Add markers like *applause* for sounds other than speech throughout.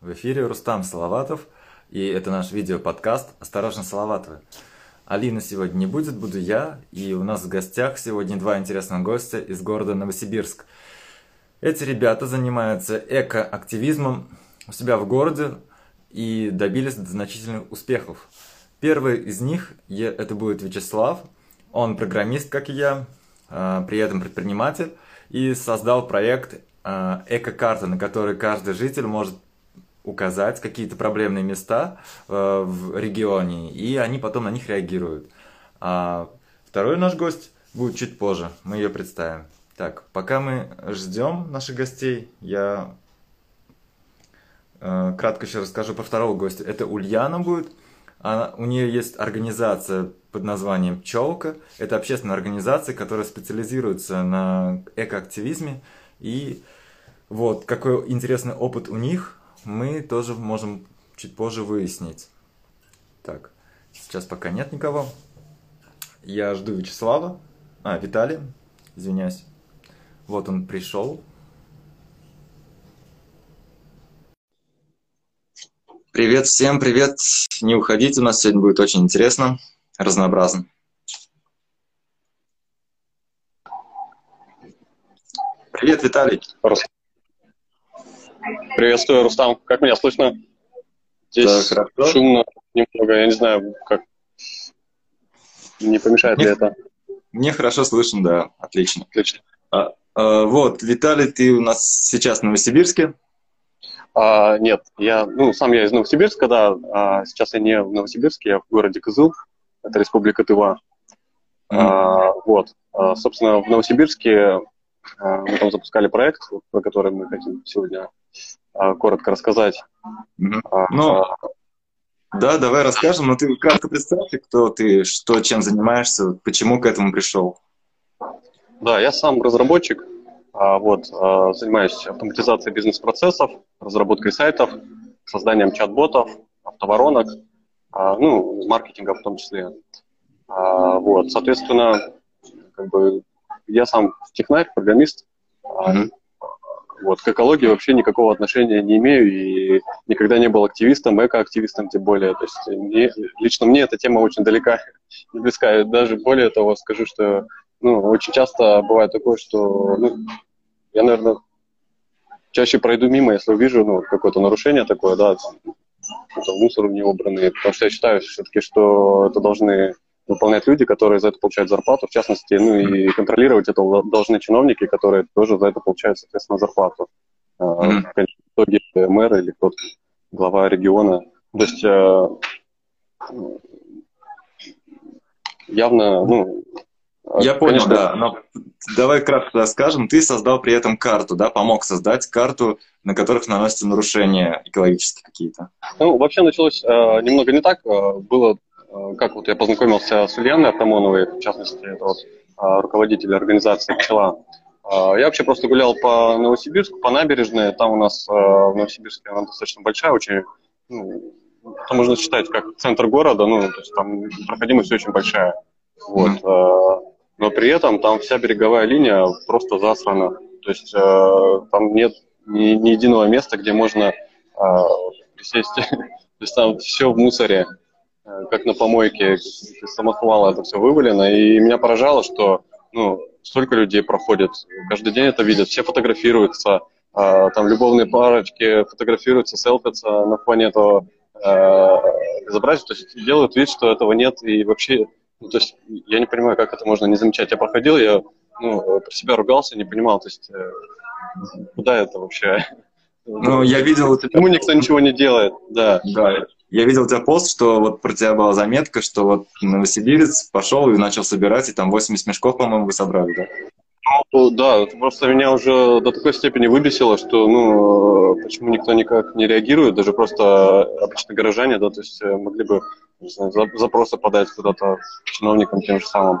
В эфире Рустам Салаватов, и это наш видео-подкаст «Осторожно, Салаватовы». Алина сегодня не будет, буду я, и у нас в гостях сегодня два интересных гостя из города Новосибирск. Эти ребята занимаются экоактивизмом у себя в городе и добились значительных успехов. Первый из них это будет Вячеслав, он программист, как и я, а, при этом предприниматель, и создал проект а, эко-карта, на которой каждый житель может указать какие-то проблемные места э, в регионе, и они потом на них реагируют. А второй наш гость будет чуть позже, мы ее представим. Так, пока мы ждем наших гостей, я э, кратко еще расскажу про второго гостя. Это Ульяна будет. Она, у нее есть организация под названием «Пчелка». Это общественная организация, которая специализируется на экоактивизме. И вот какой интересный опыт у них мы тоже можем чуть позже выяснить. Так, сейчас пока нет никого. Я жду Вячеслава. А, Виталий, извиняюсь. Вот он пришел. Привет всем, привет. Не уходите, у нас сегодня будет очень интересно, разнообразно. Привет, Виталий. Приветствую, Рустам. Как меня слышно? Здесь да, шумно немного, я не знаю, как не помешает мне, ли это. Мне хорошо слышно, да, отлично. Отлично. А, а, вот, Виталий, ты у нас сейчас в Новосибирске? А, нет, я, ну, сам я из Новосибирска, да, а сейчас я не в Новосибирске, я в городе Кызыл, это Республика Тыва. Mm. А, вот, а, собственно, в Новосибирске а, мы там запускали проект, про который мы хотим сегодня коротко рассказать. Mm-hmm. Ну, да, давай расскажем, но ты кратко представься, кто ты, что, чем занимаешься, почему к этому пришел. Да, я сам разработчик, а, вот, занимаюсь автоматизацией бизнес-процессов, разработкой сайтов, созданием чат-ботов, автоворонок, ну, маркетинга в том числе. Вот, соответственно, как бы я сам технарь, программист. Mm-hmm. Вот, к экологии вообще никакого отношения не имею и никогда не был активистом, экоактивистом тем более. То есть мне, лично мне эта тема очень далека *laughs* и близка. даже более того скажу, что ну, очень часто бывает такое, что ну, я, наверное, чаще пройду мимо, если увижу ну, какое-то нарушение такое, да, там, мусор не убранный, потому что я считаю все-таки, что это должны выполнять люди, которые за это получают зарплату, в частности, ну и контролировать это должны чиновники, которые тоже за это получают, соответственно, зарплату. Mm-hmm. В итоге мэр или кто-то, глава региона. То есть э, явно, ну, я понял, Конечно, да. Но давай кратко скажем. Ты создал при этом карту, да, помог создать карту, на которых наносятся нарушения экологические какие-то. Ну, вообще началось э, немного не так. Было Э, как вот я познакомился с Ульяной Артамоновой, в частности, это вот э, руководитель организации «Пчела». Э, я вообще просто гулял по Новосибирску, по набережной. Там у нас в Новосибирске она достаточно большая, очень, ну, это можно считать как центр города, ну, то есть там проходимость очень большая. Вот. Но при этом там вся береговая линия просто засрана. То есть там нет ни, ни единого места, где можно присесть. *laughs* То есть там все в мусоре. Как на помойке, из самосвала это все вывалено. И меня поражало, что ну, столько людей проходит, каждый день это видят, все фотографируются, э, там любовные парочки фотографируются, селфятся на фоне этого э, безобразия, то есть делают вид, что этого нет, и вообще, ну, то есть я не понимаю, как это можно не замечать. Я проходил, я ну, про себя ругался, не понимал, то есть э, куда это вообще? Ну, я видел... Почему никто ничего не делает? Да. Да, я видел у тебя пост, что вот про тебя была заметка, что вот новосибирец пошел и начал собирать, и там 80 мешков, по-моему, вы собрали, да? Ну, да, это просто меня уже до такой степени выбесило, что, ну, почему никто никак не реагирует, даже просто обычные горожане, да, то есть э, могли бы, не знаю, запросы подать куда-то чиновникам тем же самым.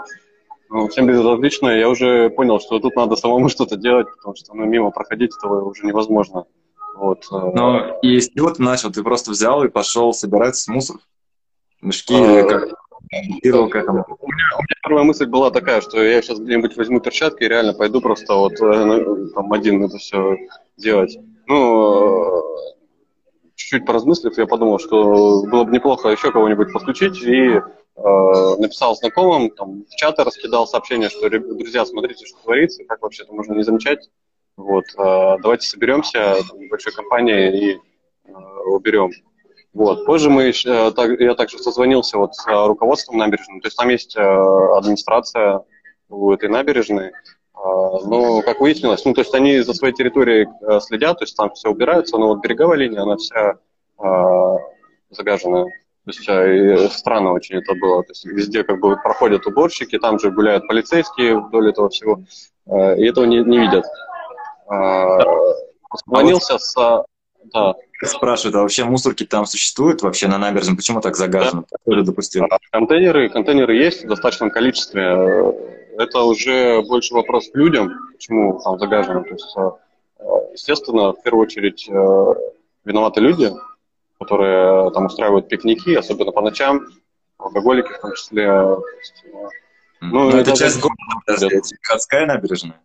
Ну, всем безразлично, я уже понял, что тут надо самому *laughs* что-то делать, потому что, ну, мимо проходить этого уже невозможно. Вот. Э, Но и с чего ты начал? Ты просто взял и пошел собирать мусор? Мешки а, как? к этому? У меня, у меня первая мысль была такая, что я сейчас где-нибудь возьму перчатки и реально пойду просто вот э, там один это все делать. Ну, чуть-чуть поразмыслив, я подумал, что было бы неплохо еще кого-нибудь подключить, и э, написал знакомым, там, в чаты раскидал сообщение, что, друзья, смотрите, что творится, как вообще это можно не замечать. Вот, э, давайте соберемся большой компанией и э, уберем. Вот. Позже мы, так, я также созвонился вот с руководством набережной, то есть там есть администрация у этой набережной, а, но, как выяснилось, ну, то есть они за своей территорией следят, то есть там все убирается, но вот береговая линия, она вся загаженная. То есть странно очень это было. То есть везде как бы проходят уборщики, там же гуляют полицейские вдоль этого всего, и этого не, не видят. Э, Звонился с... Да. Спрашивают, а вообще мусорки там существуют вообще на набережной? Почему так загажено? Да. Кто же допустил? Контейнеры, контейнеры есть в достаточном количестве это уже больше вопрос к людям, почему там загажено. То есть, э, естественно, в первую очередь э, виноваты люди, которые там устраивают пикники, особенно по ночам, алкоголики в том числе. Э, ну, это, это часть города, городская набережная?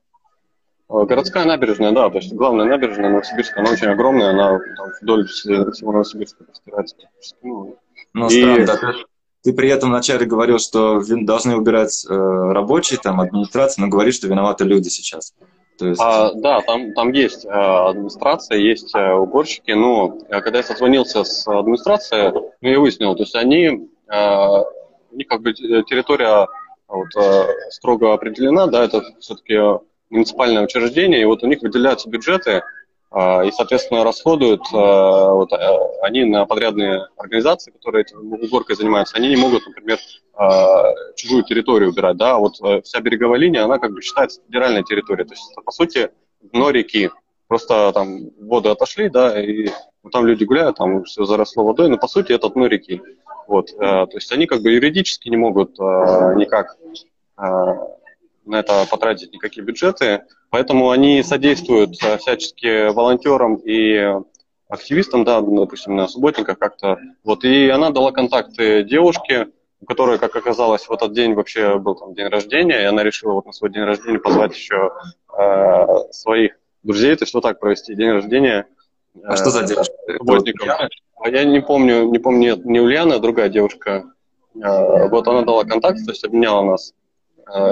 Городская набережная, да, то есть главная набережная Новосибирска, она очень огромная, она там, вдоль всего Новосибирска простирается. Ну, ну и... странно, да, ты при этом вначале говорил, что должны убирать э, рабочие, там, администрация, но говоришь, что виноваты люди сейчас. То есть... а, да, там, там есть э, администрация, есть э, уборщики, но э, когда я созвонился с администрацией, ну, я выяснил, то есть они, э, у них как бы территория вот, э, строго определена, да, это все-таки муниципальное учреждение, и вот у них выделяются бюджеты, а, и, соответственно, расходуют а, вот, а, они на подрядные организации, которые уборкой занимаются, они не могут, например, чужую территорию убирать, да, вот э, вся береговая линия, она как бы считается федеральной территорией, то есть это, по сути, дно реки, просто там воды отошли, да, и ну, там люди гуляют, там все заросло водой, но по сути это дно реки, вот, э, то есть они как бы юридически не могут никак на это потратить никакие бюджеты, поэтому они содействуют э, всячески волонтерам и активистам, да, допустим, на субботниках как-то. Вот, и она дала контакты девушке, у которой, как оказалось, в этот день вообще был там день рождения, и она решила вот на свой день рождения позвать еще э, своих друзей, то есть вот так провести день рождения. А э, что за девушка? Субботником. А я не помню, не помню, не Ульяна, а другая девушка. Э, вот она дала контакт, то есть обменяла нас а,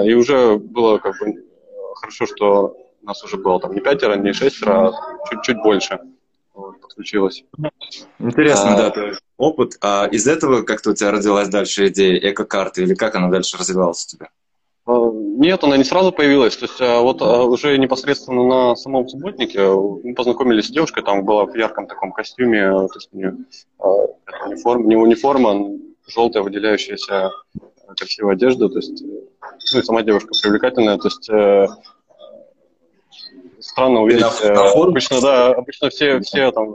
и уже было как бы хорошо, что нас уже было там не пятеро, не шестеро, а чуть-чуть больше вот, подключилось. Интересно, а, да, опыт. А из этого как-то у тебя родилась дальше идея эко-карты, или как она дальше развивалась у тебя? А, нет, она не сразу появилась. То есть вот уже непосредственно на самом субботнике мы познакомились с девушкой, там была в ярком таком костюме, то есть у нее униформа, не униформа, желтая выделяющаяся красивая одежда, то есть, ну и сама девушка привлекательная, то есть э, странно увидеть. Э, обычно, да, обычно все, все там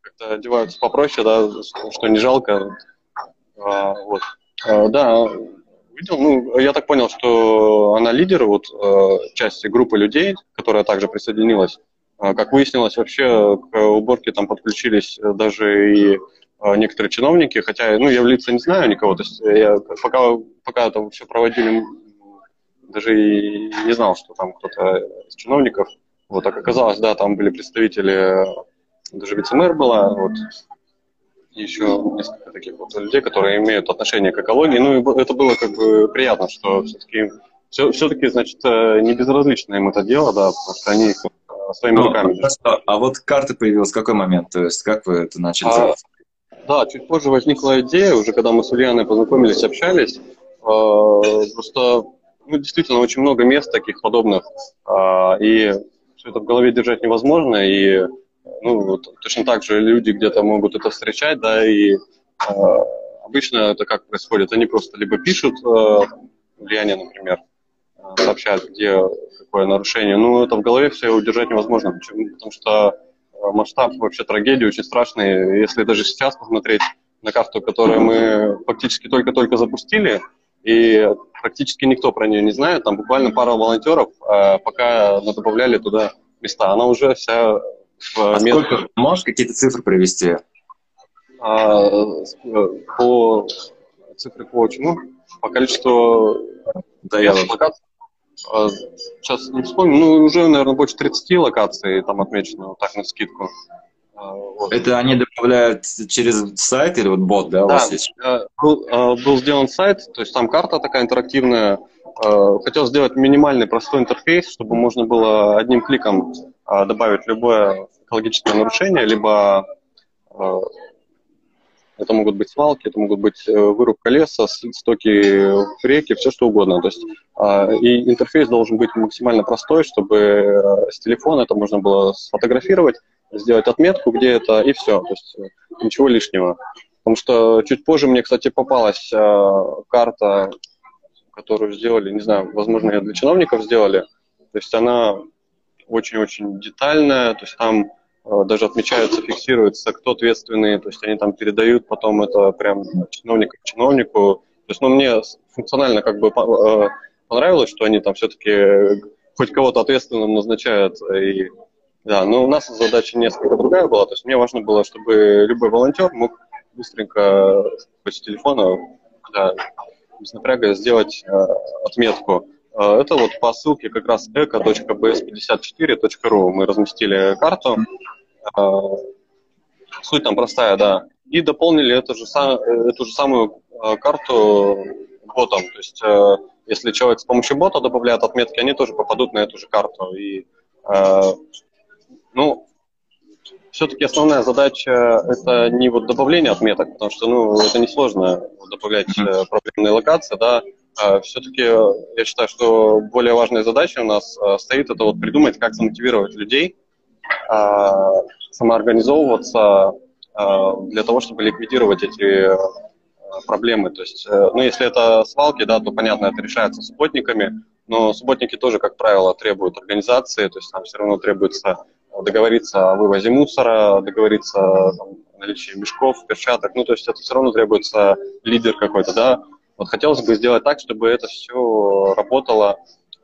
как-то одеваются попроще, да, что не жалко. А, вот. А, да, видел, ну, я так понял, что она лидер вот э, части группы людей, которая также присоединилась. А, как выяснилось, вообще к уборке там подключились даже и некоторые чиновники, хотя ну, я в лица не знаю никого, то есть я пока, пока это все проводили, даже и не знал, что там кто-то из чиновников. Вот, так оказалось, да, там были представители, даже вице-мэр была, вот, еще несколько таких вот людей, которые имеют отношение к экологии. Ну, и это было как бы приятно, что все-таки, все, все-таки, значит, э, не безразлично им это дело, да, потому что они э, своими ну, руками. А, а вот карта появилась в какой момент? То есть как вы это начали а, делать? Да, чуть позже возникла идея, уже когда мы с Ульяной познакомились, общались. Э, просто ну, действительно очень много мест таких подобных, э, и все это в голове держать невозможно, и ну, вот, точно так же люди где-то могут это встречать, да, и э, обычно это как происходит, они просто либо пишут, Ульяне, например, сообщают, где какое нарушение, ну, это в голове все удержать невозможно, потому что масштаб вообще трагедии очень страшный. Если даже сейчас посмотреть на карту, которую мы фактически только-только запустили, и практически никто про нее не знает, там буквально пара волонтеров а, пока добавляли туда места. Она уже вся в а мет... сколько? Можешь какие-то цифры привести? А, по цифры по чему? По количеству да, я локаций. А, сейчас не вспомню, ну, уже, наверное, больше 30 локаций там отмечено, вот так, на скидку. А, вот. Это они добавляют через сайт или вот бот, да, у да, вас есть? Был, был сделан сайт, то есть там карта такая интерактивная. Хотел сделать минимальный простой интерфейс, чтобы можно было одним кликом добавить любое экологическое нарушение, либо это могут быть свалки, это могут быть э, вырубка леса, стоки в реке, все что угодно. То есть, а, и интерфейс должен быть максимально простой, чтобы э, с телефона это можно было сфотографировать, сделать отметку, где это, и все. То есть э, ничего лишнего. Потому что чуть позже мне, кстати, попалась карта, которую сделали, не знаю, возможно, ее для чиновников сделали. То есть она очень-очень детальная, то есть там Э, даже отмечаются, фиксируется, кто ответственный, то есть они там передают потом это прям чиновника к чиновнику. То есть, ну, мне функционально как бы э, понравилось, что они там все-таки хоть кого-то ответственным назначают. И, да, но у нас задача несколько другая была, то есть мне важно было, чтобы любой волонтер мог быстренько хоть с телефона, да, без напряга сделать э, отметку. Э, это вот по ссылке как раз eco.bs54.ru мы разместили карту. Э, суть там простая, да. И дополнили эту же, эту же самую э, карту ботом. То есть если человек с помощью бота добавляет отметки, они тоже попадут на эту же карту. И, ну, все-таки основная задача это не вот добавление отметок, потому что ну, это несложно добавлять проблемные локации, да, все-таки я считаю, что более важная задача у нас а, стоит это вот придумать, как замотивировать людей а, самоорганизовываться для того, чтобы ликвидировать эти проблемы. То есть, э, ну, если это свалки, да, то понятно, это решается субботниками, но субботники тоже, как правило, требуют организации, то есть там все равно требуется договориться о вывозе мусора, договориться там, о наличии мешков, перчаток, ну, то есть это все равно требуется лидер какой-то, да, вот хотелось бы сделать так, чтобы это все работало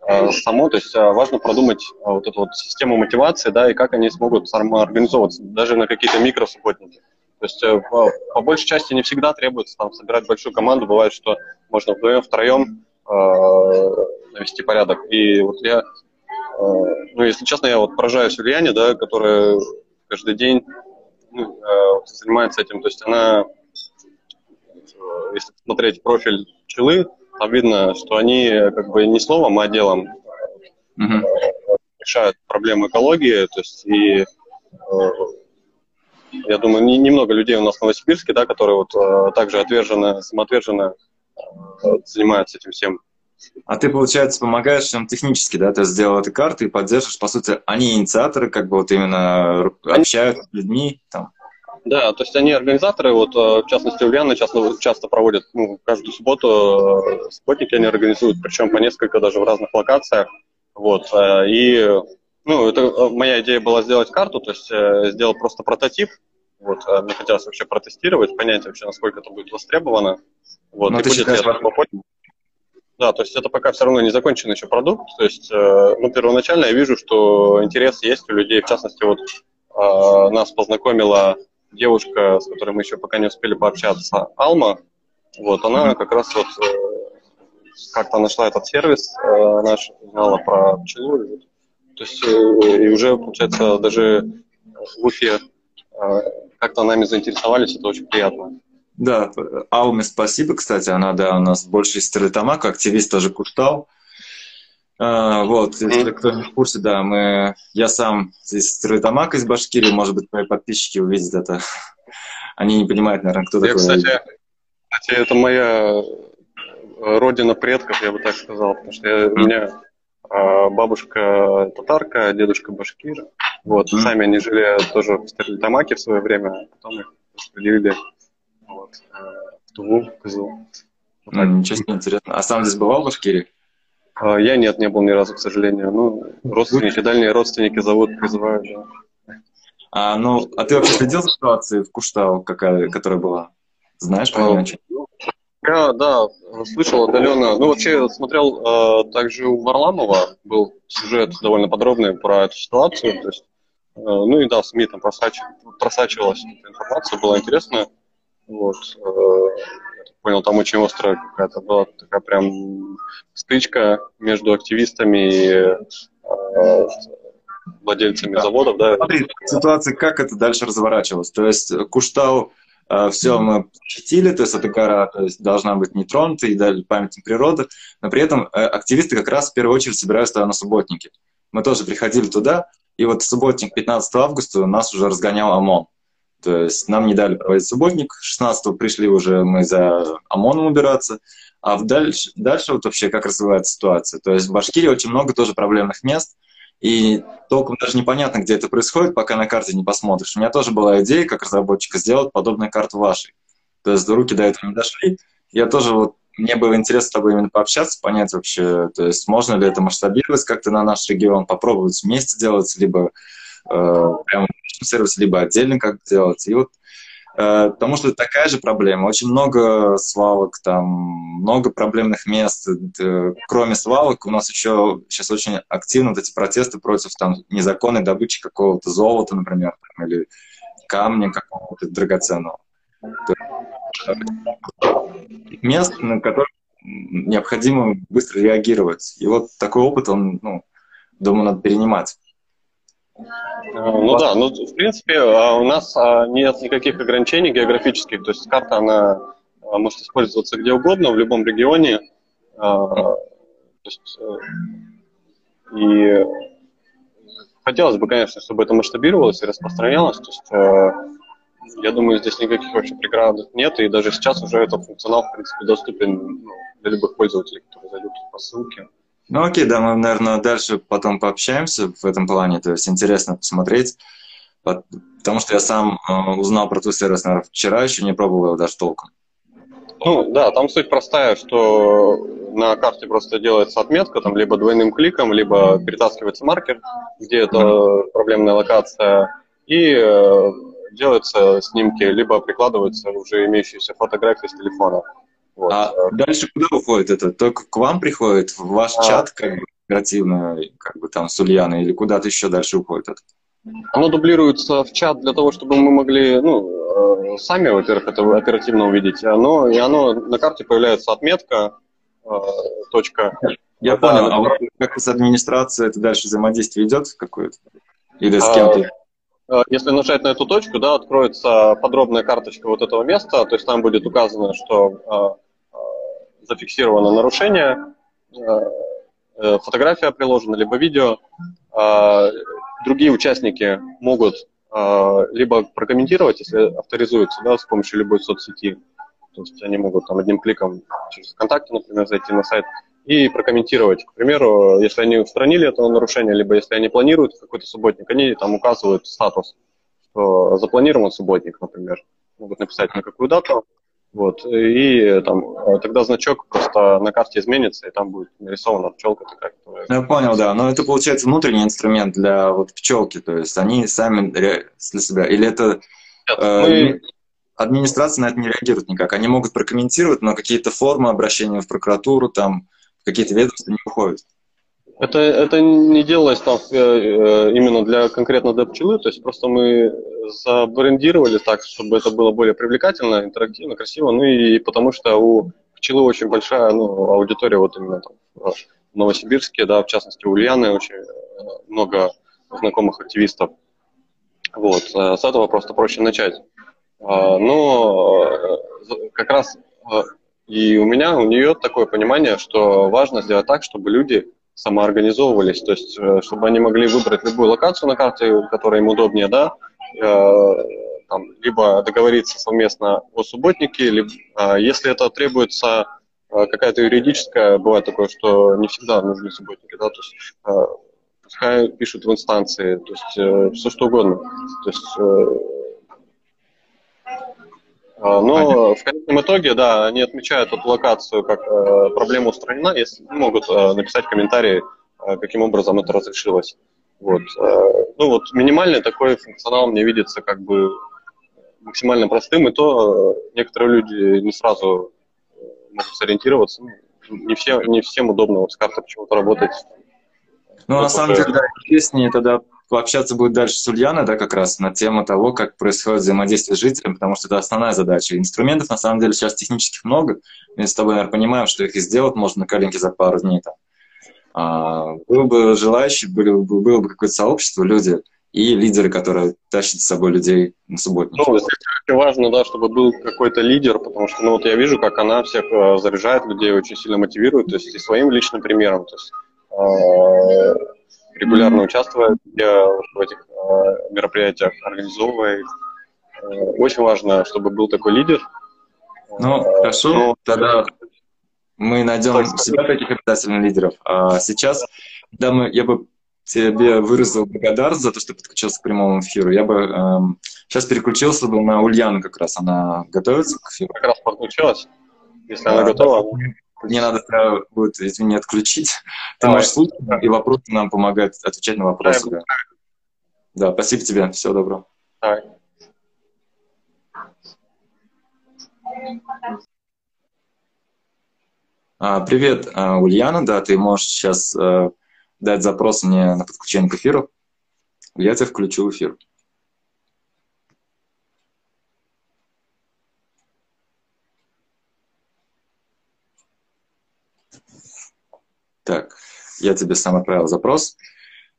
э, само, то есть э, важно продумать э, вот эту вот систему мотивации, да, и как они смогут самоорганизовываться, даже на какие-то микросубботники. То есть по, по большей части не всегда требуется там собирать большую команду, бывает, что можно вдвоем, втроем э, навести порядок. И вот я, э, ну, если честно, я вот поражаюсь Ульяне, да, которая каждый день ну, э, занимается этим, то есть она если посмотреть профиль пчелы, там видно, что они как бы не словом, а делом mm-hmm. решают проблемы экологии, то есть и э, я думаю, не, немного людей у нас в Новосибирске, да, которые вот э, также отверженно, самоотверженно э, занимаются этим всем. А ты, получается, помогаешь им технически, да? Ты сделал эту карту и поддерживаешь, по сути, они инициаторы, как бы вот именно общаются с людьми, там. Да, то есть они организаторы, вот э, в частности Ульяна часто, часто проводят, ну, каждую субботу э, субботники они организуют, причем по несколько даже в разных локациях. Вот, э, и, ну, это моя идея была сделать карту, то есть сделал просто прототип, вот, мне хотелось вообще протестировать, понять вообще, насколько это будет востребовано. Вот, Но и будет ли это Да, то есть это пока все равно не законченный еще продукт. То есть, ну, первоначально я вижу, что интерес есть у людей. В частности, вот нас познакомила девушка, с которой мы еще пока не успели пообщаться, Алма, вот, она как раз вот э, как-то нашла этот сервис э, наш, узнала про пчелу, и, то есть, э, и уже, получается, даже в Уфе как-то нами заинтересовались, это очень приятно. Да, Алме спасибо, кстати, она, да, у нас больше из Стерлитамака, активист тоже Куштал. А, вот, если кто не в курсе, да, мы, я сам из Стерлитамака, из Башкирии, может быть, мои подписчики увидят это. *laughs* Они не понимают, наверное, кто я, такой. Кстати, кстати, это моя родина предков, я бы так сказал, потому что я, у меня а, бабушка татарка, дедушка башкир. Вот, mm. сами они жили тоже в Стерлитамаке в свое время, а потом их распределили вот, э, в Туву, в Кызыл. Вот mm, ничего себе, интересно. А сам здесь бывал в Башкирии? А, я нет, не был ни разу, к сожалению. Ну, родственники, дальние родственники зовут, призывают, да. А, ну, а ты вообще следил за ситуацией в Куштау, какая, которая была? Знаешь про нее? Я, да, слышал отдаленно. Ну, вообще, смотрел э, также у Варламова был сюжет довольно подробный про эту ситуацию. То есть, э, ну и да, СМИ там просач... просачивалась эта информация, было интересно. Вот. Э, понял, там очень острая какая-то была такая прям стычка между активистами и э, владельцами да. заводов. Да. Смотри, ситуация, как это дальше разворачивалось. То есть Куштау э, все мы защитили, то есть эта гора то есть, должна быть не тронута и дали памятник природы, но при этом э, активисты как раз в первую очередь собираются туда на субботники. Мы тоже приходили туда, и вот субботник 15 августа нас уже разгонял ОМОН. То есть нам не дали проводить субботник, 16 пришли уже мы за ОМОНом убираться, а дальше, дальше вот вообще как развивается ситуация. То есть в Башкирии очень много тоже проблемных мест, и толком даже непонятно, где это происходит, пока на карте не посмотришь. У меня тоже была идея, как разработчика, сделать подобную карту вашей. То есть до руки до этого не дошли. Я тоже вот, мне было интересно с тобой именно пообщаться, понять вообще, то есть можно ли это масштабировать как-то на наш регион, попробовать вместе делать, либо э, прямо сервис, либо отдельно как делать. И вот Э, потому что такая же проблема. Очень много свалок, там много проблемных мест. Кроме свалок, у нас еще сейчас очень активно вот эти протесты против там, незаконной добычи какого-то золота, например, там, или камня какого-то драгоценного. Мест, на которых необходимо быстро реагировать. И вот такой опыт, он, ну, думаю, надо перенимать. Ну да, ну в принципе а, у нас а, нет никаких ограничений географических, то есть карта она а, может использоваться где угодно, в любом регионе. То есть, э, и хотелось бы, конечно, чтобы это масштабировалось и распространялось. То есть, э, я думаю, здесь никаких вообще преград нет, и даже сейчас уже этот функционал, в принципе, доступен ну, для любых пользователей, которые зайдут по ссылке. Ну окей, да, мы, наверное, дальше потом пообщаемся в этом плане, то есть интересно посмотреть, потому что я сам э, узнал про твой сервис, наверное, вчера, еще не пробовал его даже толком. Ну да, там суть простая, что на карте просто делается отметка, там либо двойным кликом, либо перетаскивается маркер, где это mm-hmm. проблемная локация, и э, делаются снимки, либо прикладываются уже имеющиеся фотографии с телефона. Вот. А дальше куда уходит это? Только к вам приходит, в ваш а... чат, как бы, оперативно, как бы там с Ульяной, или куда-то еще дальше уходит это? Оно дублируется в чат для того, чтобы мы могли, ну, э, сами, во-первых, это оперативно увидеть, оно, и оно на карте появляется отметка, э, точка. Я это, понял, а вот как с администрацией это дальше взаимодействие идет какое-то? Или с кем-то? А, если нажать на эту точку, да, откроется подробная карточка вот этого места, то есть там будет указано, что э, зафиксировано нарушение, э, фотография приложена, либо видео. Э, другие участники могут э, либо прокомментировать, если авторизуются да, с помощью любой соцсети, то есть они могут там одним кликом через ВКонтакте, например, зайти на сайт и прокомментировать. К примеру, если они устранили это нарушение, либо если они планируют какой-то субботник, они там указывают статус, что запланирован субботник, например. Могут написать на какую дату, вот, и там тогда значок просто на карте изменится, и там будет нарисована пчелка такая. Которая... Ну, я понял, да. Но это получается внутренний инструмент для вот пчелки, то есть они сами для себя. Или это Нет, э, мы... администрация на это не реагирует никак. Они могут прокомментировать, но какие-то формы обращения в прокуратуру, там, какие-то ведомства не уходят. Это, это не делалось там э, э, именно для конкретно для пчелы, то есть просто мы забрендировали так, чтобы это было более привлекательно, интерактивно, красиво, ну и потому что у пчелы очень большая ну, аудитория вот именно там в Новосибирске, да, в частности у Ульяны очень э, много знакомых активистов. Вот, с этого просто проще начать. А, но как раз и у меня, у нее такое понимание, что важно сделать так, чтобы люди самоорганизовывались, то есть э, чтобы они могли выбрать любую локацию на карте, которая им удобнее, да, э, там, либо договориться совместно о субботнике, либо, э, если это требуется э, какая-то юридическая, бывает такое, что не всегда нужны субботники, да, то есть пускай пишут в инстанции, то есть все что угодно, то есть а, но в конечном итоге, да, они отмечают эту локацию как э, проблема устранена, если могут э, написать комментарии, э, каким образом это разрешилось. Вот. Э, ну вот минимальный такой функционал мне видится как бы максимально простым, и то э, некоторые люди не сразу э, могут сориентироваться. Ну, не, все, не всем удобно вот с картой почему-то работать. Ну, на самом деле, да, интереснее тогда пообщаться будет дальше с Ульяной, да, как раз на тему того, как происходит взаимодействие с жителем, потому что это основная задача. Инструментов, на самом деле, сейчас технических много. Мы с тобой, наверное, понимаем, что их и сделать можно на коленке за пару дней. Там. А, было бы желающие, было бы, было бы какое-то сообщество, люди и лидеры, которые тащат с собой людей на субботник. Ну, здесь очень важно, да, чтобы был какой-то лидер, потому что, ну, вот я вижу, как она всех э, заряжает, людей очень сильно мотивирует, то есть и своим личным примером, то есть э, регулярно участвует в этих э, мероприятиях, организовывая э, Очень важно, чтобы был такой лидер. Ну, хорошо, ну, тогда мы найдем у себя таких обязательно лидеров. А сейчас, да, мы, я бы тебе выразил благодарность за то, что подключился к прямому эфиру. Я бы эм, сейчас переключился бы на Ульяну как раз. Она готовится к эфиру? Как раз подключилась. Если а, она готова. Мне надо будет, извини, отключить. Ты можешь слушать, и вопросы нам помогают отвечать на вопросы. Да, да спасибо тебе. Всего доброго. Давай. А, привет, а, Ульяна, да, ты можешь сейчас э, дать запрос мне на подключение к эфиру. Я тебя включу в эфир. Так, я тебе сам отправил запрос.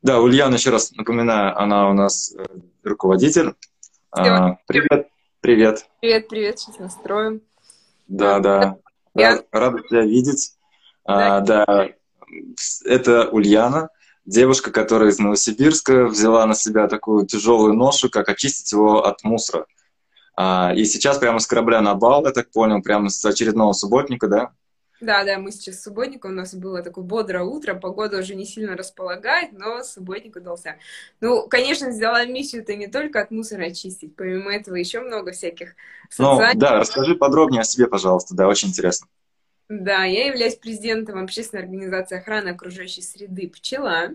Да, Ульяна, еще раз напоминаю, она у нас э, руководитель. А, привет, привет. Привет, привет, сейчас настроим. Да, да. Я... Рад, рада тебя видеть. Да. А, да, это Ульяна, девушка, которая из Новосибирска взяла на себя такую тяжелую ношу, как очистить его от мусора. А, и сейчас прямо с корабля на бал, я так понял, прямо с очередного субботника, да? Да, да, мы сейчас субботник, у нас было такое бодрое утро, погода уже не сильно располагает, но субботник удался. Ну, конечно, взяла миссию это не только от мусора очистить, помимо этого еще много всяких социальных... Ну, да, расскажи подробнее о себе, пожалуйста, да, очень интересно. Да, я являюсь президентом общественной организации охраны окружающей среды «Пчела».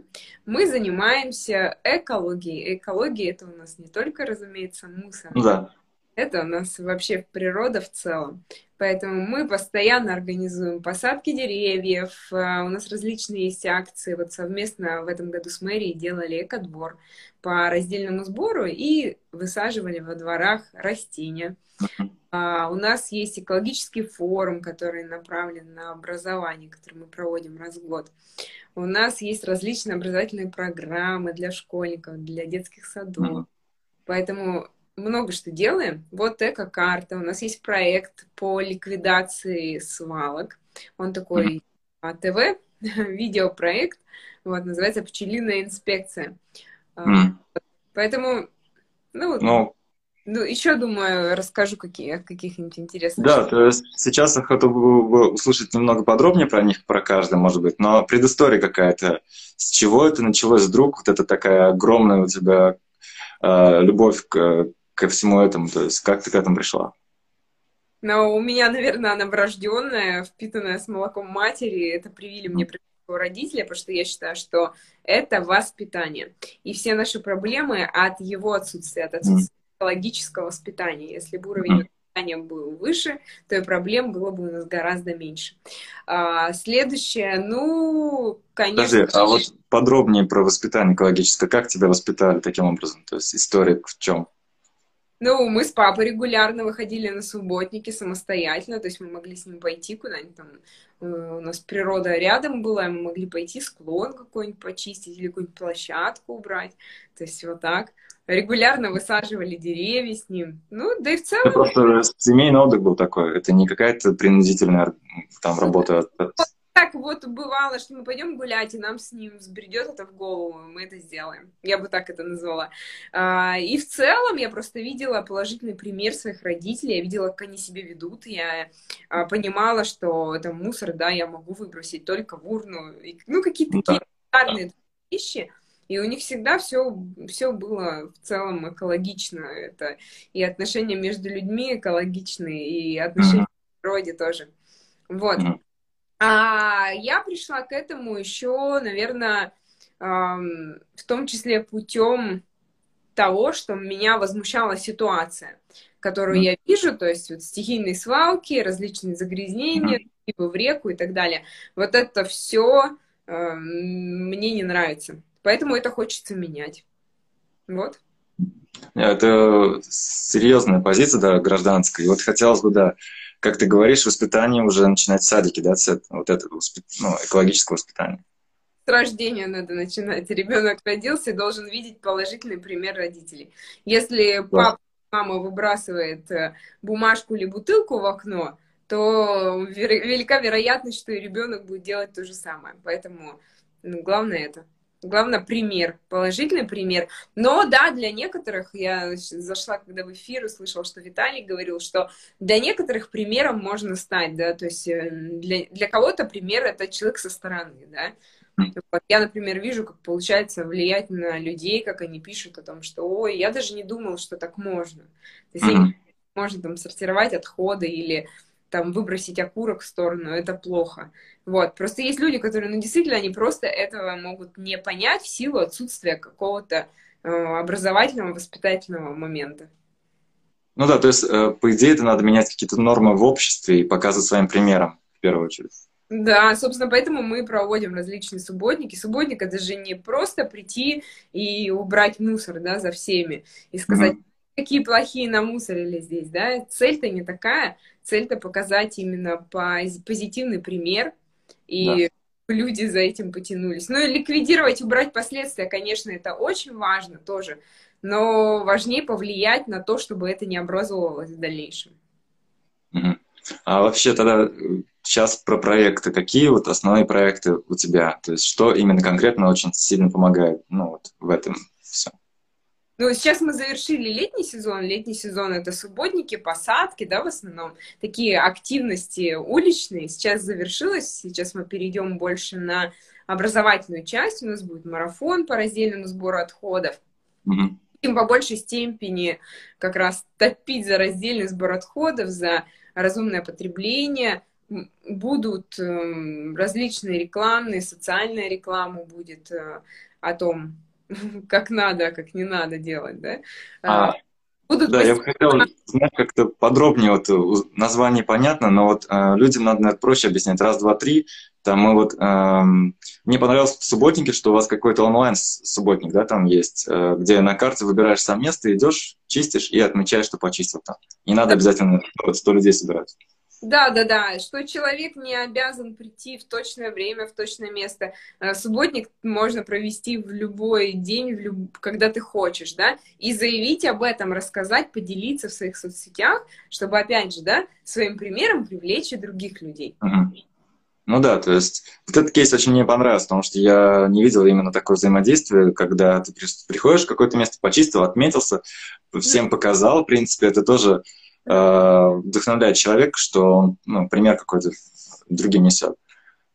Мы занимаемся экологией. Экология — это у нас не только, разумеется, мусор. Да. Это у нас вообще природа в целом. Поэтому мы постоянно организуем посадки деревьев, а, у нас различные есть акции. Вот совместно в этом году с мэрией делали экодвор по раздельному сбору и высаживали во дворах растения. Uh, у нас есть экологический форум, который направлен на образование, который мы проводим раз в год. У нас есть различные образовательные программы для школьников, для детских садов. Поэтому много что делаем. Вот эко-карта. У нас есть проект по ликвидации свалок. Он такой mm. ТВ, *laughs* видеопроект. Вот, называется «Пчелиная инспекция». Mm. Поэтому, ну, ну, ну, еще, думаю, расскажу какие, каких-нибудь интересных. Да, то есть сейчас я бы услышать немного подробнее про них, про каждый, может быть, но предыстория какая-то. С чего это началось вдруг? Вот это такая огромная у тебя э, любовь к, ко всему этому? То есть как ты к этому пришла? Ну, у меня, наверное, она врожденная, впитанная с молоком матери. Это привили мне родителя, потому что я считаю, что это воспитание. И все наши проблемы от его отсутствия, от отсутствия экологического воспитания. Если бы уровень воспитания был выше, то и проблем было бы у нас гораздо меньше. А, следующее, ну, конечно... Подожди, а вот подробнее про воспитание экологическое. Как тебя воспитали таким образом? То есть история в чем? Ну, мы с папой регулярно выходили на субботники самостоятельно, то есть мы могли с ним пойти куда-нибудь там, э, у нас природа рядом была, мы могли пойти склон какой-нибудь почистить или какую-нибудь площадку убрать, то есть вот так. Регулярно высаживали деревья с ним. Ну, да и в целом... Это просто семейный отдых был такой, это не какая-то принудительная там работа так вот бывало, что мы пойдем гулять, и нам с ним взбредет это в голову, мы это сделаем. Я бы так это назвала. А, и в целом я просто видела положительный пример своих родителей, я видела, как они себя ведут, я а, понимала, что это мусор, да, я могу выбросить только в урну, ну, какие-то такие элементарные вещи, и у них всегда все, все было в целом экологично. Это и отношения между людьми экологичные, и отношения mm-hmm. к природе тоже. Вот. Mm-hmm. А я пришла к этому еще, наверное, в том числе путем того, что меня возмущала ситуация, которую mm. я вижу, то есть вот стихийные свалки, различные загрязнения, mm. в реку и так далее. Вот это все э, эм, мне не нравится. Поэтому это хочется менять. Вот. Это серьезная позиция, да, гражданская. И вот хотелось бы, да, как ты говоришь, воспитание уже начинать в садике, да, вот это ну, экологическое воспитание. с рождения надо начинать. Ребенок родился и должен видеть положительный пример родителей. Если папа, мама выбрасывает э, бумажку или бутылку в окно, то велика вероятность, что и ребенок будет делать то же самое. Поэтому ну, главное это. Главное, пример, положительный пример. Но да, для некоторых, я зашла когда в эфир и слышала, что Виталий говорил, что для некоторых примером можно стать, да, то есть э, для, для кого-то пример это человек со стороны, да. Вот я, например, вижу, как получается влиять на людей, как они пишут о том, что, ой, я даже не думал, что так можно. То есть mm-hmm. можно там сортировать отходы или там выбросить окурок в сторону, это плохо. Вот. Просто есть люди, которые, ну, действительно, они просто этого могут не понять в силу отсутствия какого-то э, образовательного, воспитательного момента. Ну да, то есть, э, по идее, это надо менять какие-то нормы в обществе и показывать своим примером, в первую очередь. Да, собственно, поэтому мы проводим различные субботники. Субботник это же не просто прийти и убрать мусор, да, за всеми и сказать, mm-hmm. Какие плохие намусорили здесь, да. Цель-то не такая цель-то показать именно позитивный пример, и да. люди за этим потянулись. Ну и ликвидировать, убрать последствия, конечно, это очень важно тоже, но важнее повлиять на то, чтобы это не образовывалось в дальнейшем. А вообще тогда сейчас про проекты. Какие вот основные проекты у тебя? То есть что именно конкретно очень сильно помогает ну, вот в этом все? Ну, сейчас мы завершили летний сезон. Летний сезон это субботники, посадки, да, в основном. Такие активности уличные. Сейчас завершилось. Сейчас мы перейдем больше на образовательную часть. У нас будет марафон по раздельному сбору отходов. Mm-hmm. Им по большей степени как раз топить за раздельный сбор отходов, за разумное потребление. Будут э, различные рекламные, социальная реклама будет э, о том, *laughs* как надо, а как не надо делать, да? А, Будут да, я бы хотел знать как-то подробнее, вот э, название понятно, но вот э, людям надо, наверное, проще объяснять. Раз, два, три. Там мы вот, э, мне понравилось в субботнике, что у вас какой-то онлайн-субботник, да, там есть, э, где на карте выбираешь сам место, идешь, чистишь и отмечаешь, что почистил там. Не надо обязательно вот, 100 людей собирать. Да, да, да, что человек не обязан прийти в точное время, в точное место. Э, субботник можно провести в любой день, в люб... когда ты хочешь, да, и заявить об этом, рассказать, поделиться в своих соцсетях, чтобы, опять же, да, своим примером привлечь и других людей. Ну да, то есть вот этот кейс очень мне понравился, потому что я не видел именно такое взаимодействие, когда ты приходишь в какое-то место, почистил, отметился, всем показал, в принципе, это тоже Э, вдохновляет человека, что он ну, пример какой-то другим несет.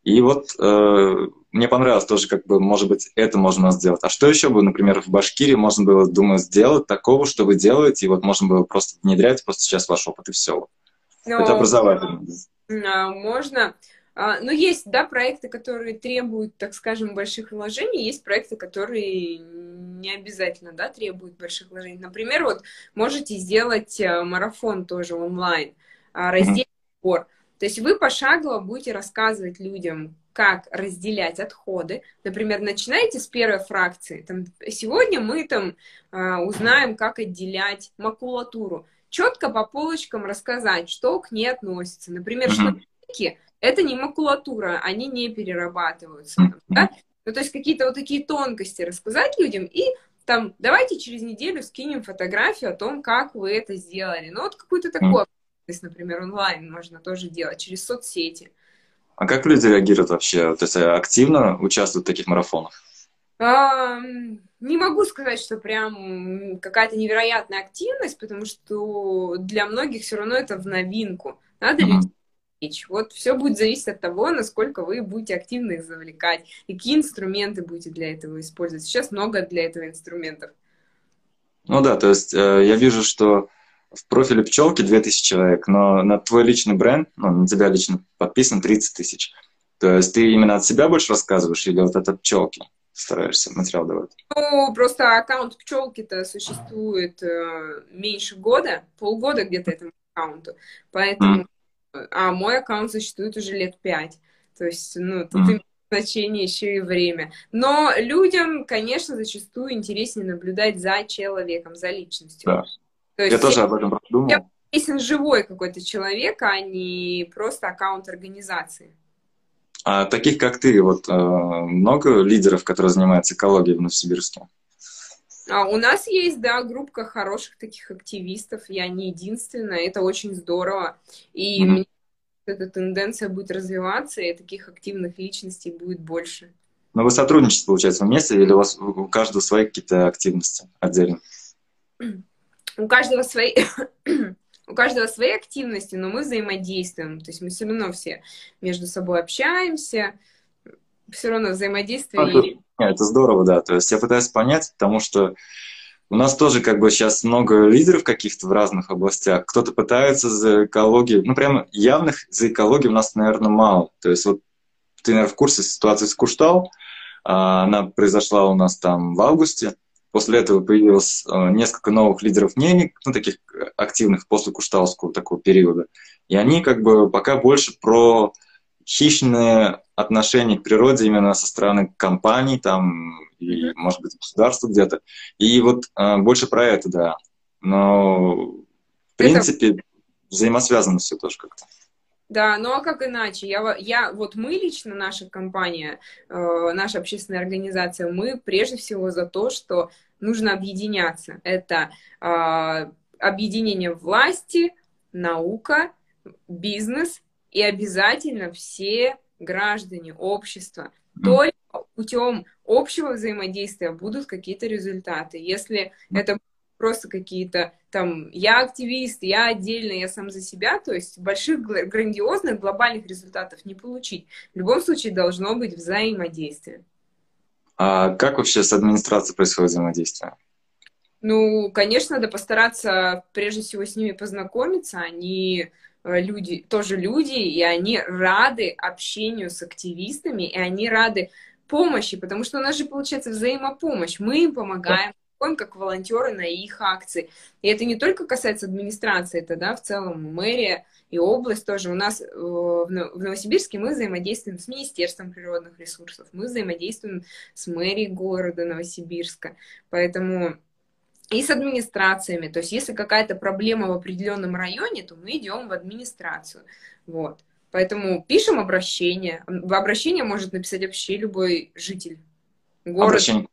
И вот э, мне понравилось тоже, как бы, может быть, это можно сделать. А что еще бы, например, в Башкирии можно было, думаю, сделать такого, что вы делаете, и вот можно было просто внедрять просто сейчас ваш опыт, и все. Но... Это образовательно. А, можно. А, но есть, да, проекты, которые требуют, так скажем, больших вложений, есть проекты, которые не обязательно, да, требуют больших вложений. Например, вот можете сделать э, марафон тоже онлайн, а, раздельный сбор. То есть вы пошагово будете рассказывать людям, как разделять отходы. Например, начинаете с первой фракции. Там, сегодня мы там а, узнаем, как отделять макулатуру. Четко по полочкам рассказать, что к ней относится. Например, что это не макулатура, они не перерабатываются. Да? Ну, то есть какие-то вот такие тонкости рассказать людям и там, давайте через неделю скинем фотографию о том, как вы это сделали. Ну, вот какую-то такую активность, например, онлайн можно тоже делать через соцсети. А как люди реагируют вообще? То есть активно участвуют в таких марафонах? А, не могу сказать, что прям какая-то невероятная активность, потому что для многих все равно это в новинку. Надо uh-huh речь. Вот все будет зависеть от того, насколько вы будете активно их завлекать, и какие инструменты будете для этого использовать. Сейчас много для этого инструментов. Ну да, то есть э, я вижу, что в профиле пчелки 2000 человек, но на твой личный бренд, ну, на тебя лично подписан 30 тысяч. То есть ты именно от себя больше рассказываешь или вот от пчелки стараешься материал давать? Ну, просто аккаунт пчелки-то существует э, меньше года, полгода где-то этому аккаунту. Поэтому mm а мой аккаунт существует уже лет пять. То есть, ну, тут mm. значение еще и время. Но людям, конечно, зачастую интереснее наблюдать за человеком, за личностью. Да. То есть, Я тоже об этом думал. Интересен живой какой-то человек, а не просто аккаунт организации. А таких, как ты, вот э, много лидеров, которые занимаются экологией в Новосибирске? А у нас есть, да, группа хороших таких активистов. Я не единственная. Это очень здорово. И mm-hmm. эта тенденция будет развиваться, и таких активных личностей будет больше. Но вы сотрудничаете, получается, вместе, или у вас у каждого свои какие-то активности отдельно? *clears throat* У каждого свои *clears throat* у каждого свои активности, но мы взаимодействуем. То есть мы все равно все между собой общаемся, все равно взаимодействие. А, это здорово, да. То есть я пытаюсь понять, потому что у нас тоже как бы сейчас много лидеров каких-то в разных областях. Кто-то пытается за экологию, ну прямо явных за экологию у нас, наверное, мало. То есть вот ты, наверное, в курсе ситуации с Куштал. А, она произошла у нас там в августе. После этого появилось э, несколько новых лидеров мнений, ну, таких активных после Кушталского такого периода. И они как бы пока больше про хищное отношение к природе именно со стороны компаний там, и, может быть, государства где-то. И вот э, больше про это, да. Но, в принципе, это... взаимосвязано все тоже как-то. Да, ну а как иначе? Я, я, вот мы лично, наша компания, э, наша общественная организация, мы прежде всего за то, что нужно объединяться. Это э, объединение власти, наука, бизнес и обязательно все граждане, общества. Только путем общего взаимодействия будут какие-то результаты. Если это просто какие-то там я активист, я отдельно, я сам за себя, то есть больших грандиозных глобальных результатов не получить. В любом случае должно быть взаимодействие. А как вообще с администрацией происходит взаимодействие? Ну, конечно, надо постараться прежде всего с ними познакомиться. Они люди, тоже люди, и они рады общению с активистами, и они рады помощи, потому что у нас же получается взаимопомощь. Мы им помогаем, приходим как волонтеры на их акции. И это не только касается администрации, это, да, в целом мэрия и область тоже. У нас э, в Новосибирске мы взаимодействуем с Министерством природных ресурсов, мы взаимодействуем с мэрией города Новосибирска. Поэтому и с администрациями. То есть, если какая-то проблема в определенном районе, то мы идем в администрацию. Вот. Поэтому пишем обращение. В обращение может написать вообще любой житель города. Обращение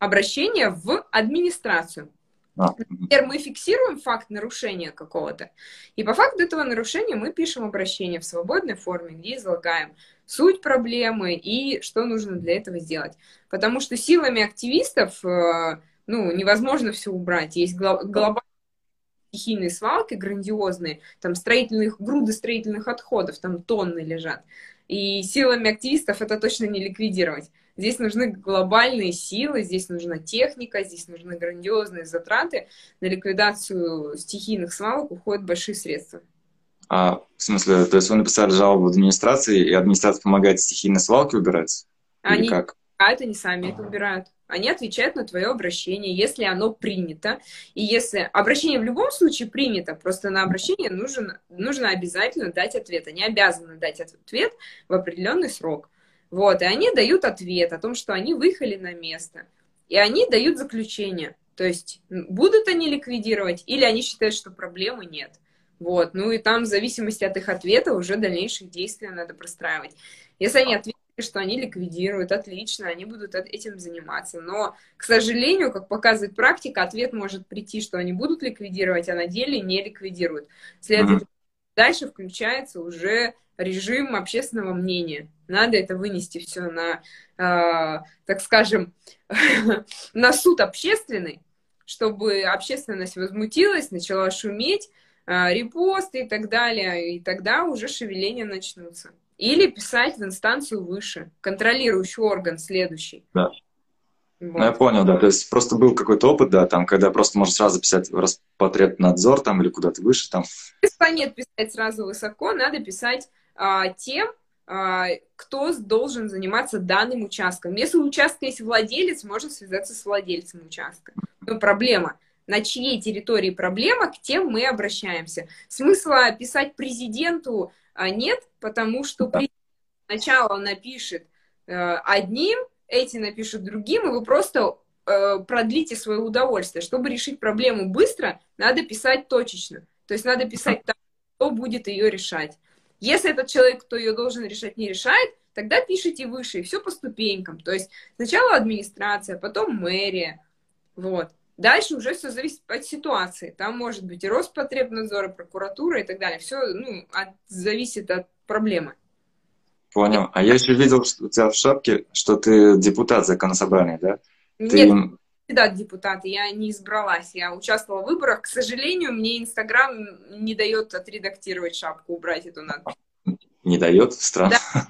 обращение в администрацию. А. Например, мы фиксируем факт нарушения какого-то, и по факту этого нарушения мы пишем обращение в свободной форме, где излагаем суть проблемы и что нужно для этого сделать. Потому что силами активистов э, ну, невозможно все убрать. Есть глобальные стихийные свалки грандиозные, там строительных, груды строительных отходов, там тонны лежат. И силами активистов это точно не ликвидировать. Здесь нужны глобальные силы, здесь нужна техника, здесь нужны грандиозные затраты. На ликвидацию стихийных свалок уходят большие средства. А, в смысле, то есть вы написали жалобу в администрации, и администрация помогает стихийные свалки убирать? Они, Или как? А это не сами это убирают. Они отвечают на твое обращение, если оно принято. И если обращение в любом случае принято, просто на обращение нужно, нужно обязательно дать ответ. Они обязаны дать ответ в определенный срок. Вот, и они дают ответ о том, что они выехали на место. И они дают заключение. То есть, будут они ликвидировать, или они считают, что проблемы нет. Вот, ну и там в зависимости от их ответа уже дальнейших действий надо простраивать. Если они ответили, что они ликвидируют, отлично, они будут этим заниматься. Но, к сожалению, как показывает практика, ответ может прийти, что они будут ликвидировать, а на деле не ликвидируют. Следовательно, mm-hmm. дальше включается уже режим общественного мнения. Надо это вынести все на, э, так скажем, *laughs* на суд общественный, чтобы общественность возмутилась, начала шуметь, э, репосты и так далее, и тогда уже шевеления начнутся. Или писать в инстанцию выше, контролирующий орган следующий. Да. Вот. Ну, я понял, да. То есть просто был какой-то опыт, да, там, когда просто можно сразу писать в Роспотребнадзор там или куда-то выше там. Нет писать сразу высоко, надо писать а, тем, а, кто должен заниматься данным участком. Если у участка есть владелец, можно связаться с владельцем участка. Но проблема. На чьей территории проблема, к тем мы обращаемся. Смысла писать президенту а, нет, потому что сначала напишет э, одним, эти напишут другим, и вы просто э, продлите свое удовольствие. Чтобы решить проблему быстро, надо писать точечно. То есть надо писать так, кто будет ее решать. Если этот человек, кто ее должен решать, не решает, тогда пишите выше, и все по ступенькам. То есть сначала администрация, потом мэрия, вот. Дальше уже все зависит от ситуации. Там может быть и Роспотребнадзор, и прокуратура и так далее. Все ну, от, зависит от проблемы. Понял. А я еще видел что у тебя в шапке, что ты депутат законособрания, да? Нет, ты... кандидат депутат, я не избралась. Я участвовала в выборах. К сожалению, мне Инстаграм не дает отредактировать шапку, убрать эту надпись. Не дает? Странно. Да.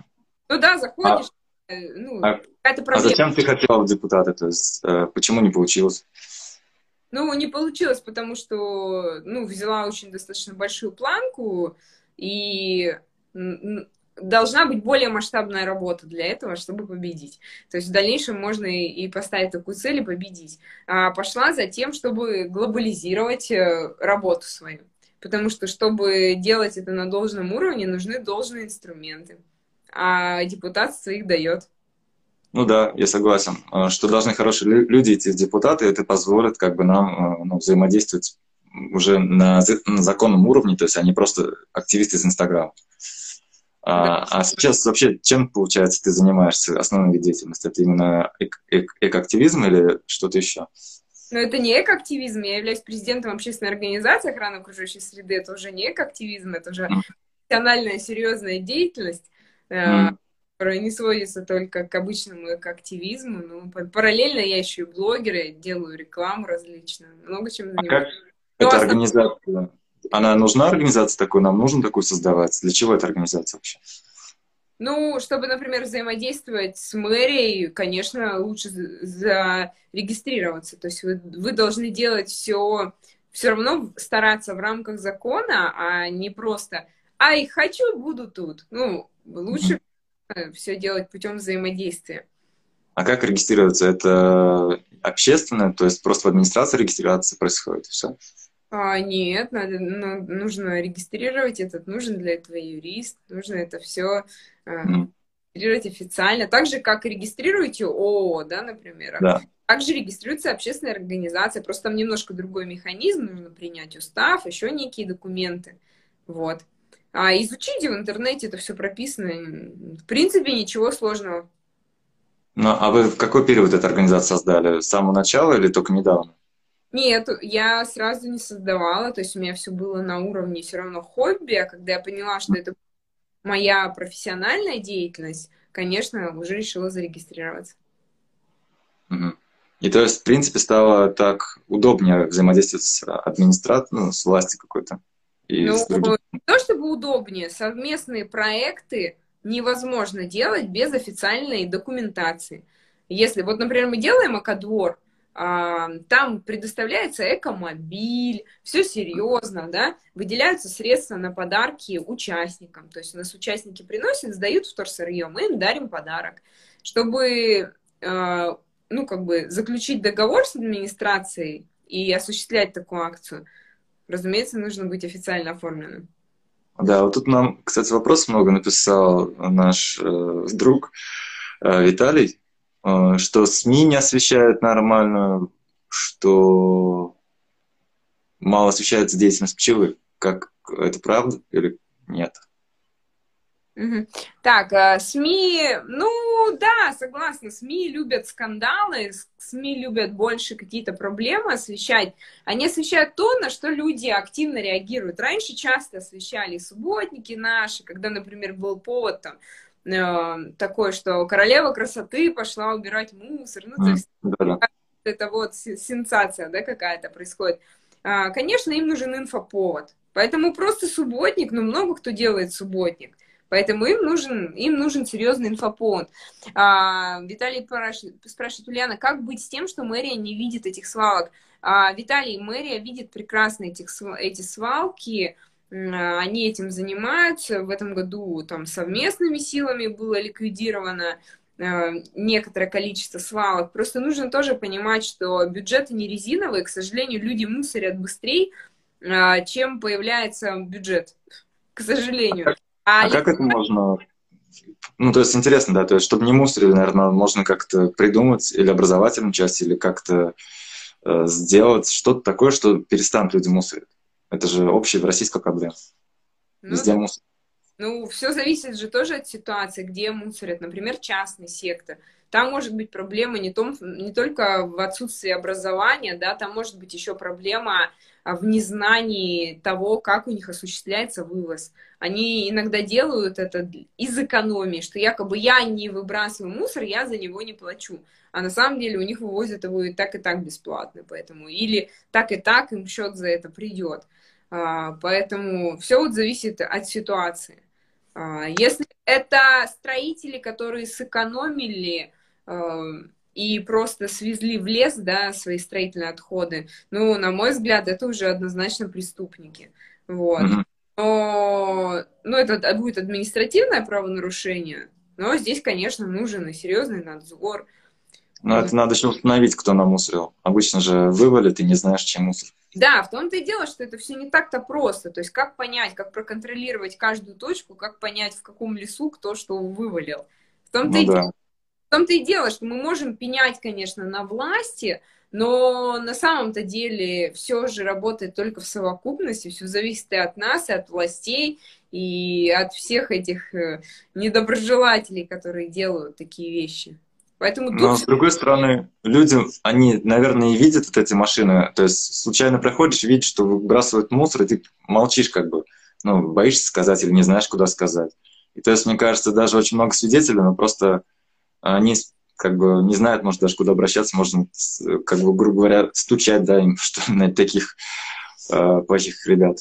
Ну да, заходишь, а, ну, а, какая-то проблема. А зачем ты хотела в депутаты? То есть, э, почему не получилось? Ну, не получилось, потому что, ну, взяла очень достаточно большую планку, и должна быть более масштабная работа для этого, чтобы победить. То есть в дальнейшем можно и поставить такую цель и победить. А пошла за тем, чтобы глобализировать э, работу свою. Потому что, чтобы делать это на должном уровне, нужны должные инструменты. А депутатство их дает. Ну да, я согласен, а, что должны хорошие люди идти в депутаты, это позволит как бы нам а, ну, взаимодействовать уже на, на законном уровне, то есть они просто активисты из Инстаграма. А, а сейчас вообще чем, получается, ты занимаешься основной вид деятельности? Это именно эк эк экоактивизм или что-то еще? Ну, это не экоактивизм. Я являюсь президентом общественной организации охраны окружающей среды. Это уже не экоактивизм, это уже профессиональная, серьезная деятельность. Mm которая не сводится только к обычному к активизму. Ну, параллельно я еще и блогер, я делаю рекламу различную, много чем занимаюсь. А как ну, эта организация, она нужна организация такой, нам нужно такую создавать? Для чего эта организация вообще? Ну, чтобы, например, взаимодействовать с мэрией, конечно, лучше зарегистрироваться. То есть вы, вы должны делать все, все равно стараться в рамках закона, а не просто «Ай, хочу, буду тут». Ну, лучше все делать путем взаимодействия. А как регистрироваться? Это общественно, то есть просто в администрации регистрация происходит, все? А, нет, надо, ну, нужно регистрировать этот, нужен для этого юрист, нужно это все э, mm. регистрировать официально. Так же, как регистрируете ООО, да, например. Да. Также регистрируется общественная организация, просто там немножко другой механизм, нужно принять устав, еще некие документы. Вот. А изучите в интернете, это все прописано. В принципе, ничего сложного. Ну, а вы в какой период эту организацию создали? С самого начала или только недавно? Нет, я сразу не создавала, то есть у меня все было на уровне все равно хобби, а когда я поняла, что это моя профессиональная деятельность, конечно, уже решила зарегистрироваться. Угу. И то есть, в принципе, стало так удобнее взаимодействовать с администратором, ну, с властью какой-то? И ну, не то чтобы удобнее, совместные проекты невозможно делать без официальной документации. Если, вот, например, мы делаем экодвор, а, там предоставляется экомобиль, все серьезно, да, выделяются средства на подарки участникам, то есть у нас участники приносят, сдают вторсырье, мы им дарим подарок, чтобы, а, ну, как бы заключить договор с администрацией и осуществлять такую акцию – разумеется, нужно быть официально оформленным. Да, вот тут нам, кстати, вопрос много написал наш э, друг э, Виталий, э, что СМИ не освещают нормально, что мало освещается деятельность пчелы. Как это правда или нет? Так, э, СМИ, ну да, согласна, СМИ любят скандалы, СМИ любят больше какие-то проблемы освещать. Они освещают то, на что люди активно реагируют. Раньше часто освещали субботники наши, когда, например, был повод там э, такой, что королева красоты пошла убирать мусор. Ну, то есть это вот сенсация, да, какая-то происходит. А, конечно, им нужен инфоповод. Поэтому просто субботник, ну, много кто делает субботник. Поэтому им нужен, им нужен серьезный инфоповод. А, Виталий спрашивает, Ульяна, как быть с тем, что мэрия не видит этих свалок? А, Виталий, мэрия видит прекрасно этих, эти свалки, они этим занимаются. В этом году там совместными силами было ликвидировано а, некоторое количество свалок. Просто нужно тоже понимать, что бюджеты не резиновые. К сожалению, люди мусорят быстрее, а, чем появляется бюджет. К сожалению. А, а как это можно... Ну, то есть интересно, да, то есть чтобы не мусорили, наверное, можно как-то придумать или образовательную часть, или как-то э, сделать что-то такое, что перестанут люди мусорить. Это же общая российская проблема. Ну, Везде да. мусор. Ну, все зависит же тоже от ситуации, где мусорят. Например, частный сектор. Там может быть проблема не, том, не только в отсутствии образования, да, там может быть еще проблема в незнании того, как у них осуществляется вывоз. Они иногда делают это из экономии, что якобы я не выбрасываю мусор, я за него не плачу. А на самом деле у них вывозят его и так, и так бесплатно. Поэтому или так и так им счет за это придет. А, поэтому все вот зависит от ситуации. А, если это строители, которые сэкономили а, и просто свезли в лес, да, свои строительные отходы, ну, на мой взгляд, это уже однозначно преступники. Вот. Mm-hmm. Но, ну, это будет административное правонарушение, но здесь, конечно, нужен и серьезный надзор. Но вот. это надо еще установить, кто намусорил. Обычно же вывалит, и не знаешь, чем мусор. Да, в том-то и дело, что это все не так-то просто. То есть как понять, как проконтролировать каждую точку, как понять, в каком лесу кто что вывалил. В том-то, ну, и, да. В том-то и дело, что мы можем пенять, конечно, на власти, но на самом-то деле все же работает только в совокупности, все зависит и от нас, и от властей, и от всех этих э, недоброжелателей, которые делают такие вещи. Поэтому тут... Но, с другой стороны, люди, они, наверное, и видят вот эти машины. То есть случайно проходишь, видишь, что выбрасывают мусор, и ты молчишь как бы. Ну, боишься сказать или не знаешь, куда сказать. И то есть, мне кажется, даже очень много свидетелей, но просто они как бы не знают, может, даже куда обращаться, можно, как бы, грубо говоря, стучать, да, им, *laughs* что на таких э, плохих ребят.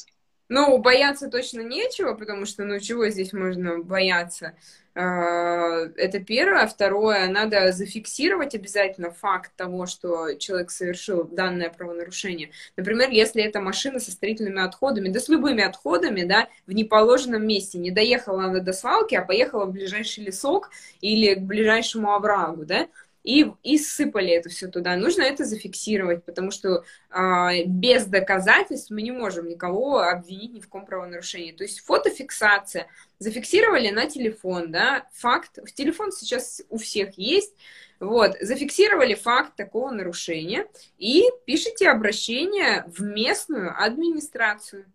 Ну, бояться точно нечего, потому что, ну, чего здесь можно бояться? А, это первое. Второе, надо зафиксировать обязательно факт того, что человек совершил данное правонарушение. Например, если это машина со строительными отходами, да с любыми отходами, да, в неположенном месте. Не доехала она до свалки, а поехала в ближайший лесок или к ближайшему оврагу, да, и, и сыпали это все туда. Нужно это зафиксировать, потому что э, без доказательств мы не можем никого обвинить ни в каком правонарушении. То есть фотофиксация. Зафиксировали на телефон, да, факт. В телефон сейчас у всех есть. Вот, зафиксировали факт такого нарушения и пишите обращение в местную администрацию.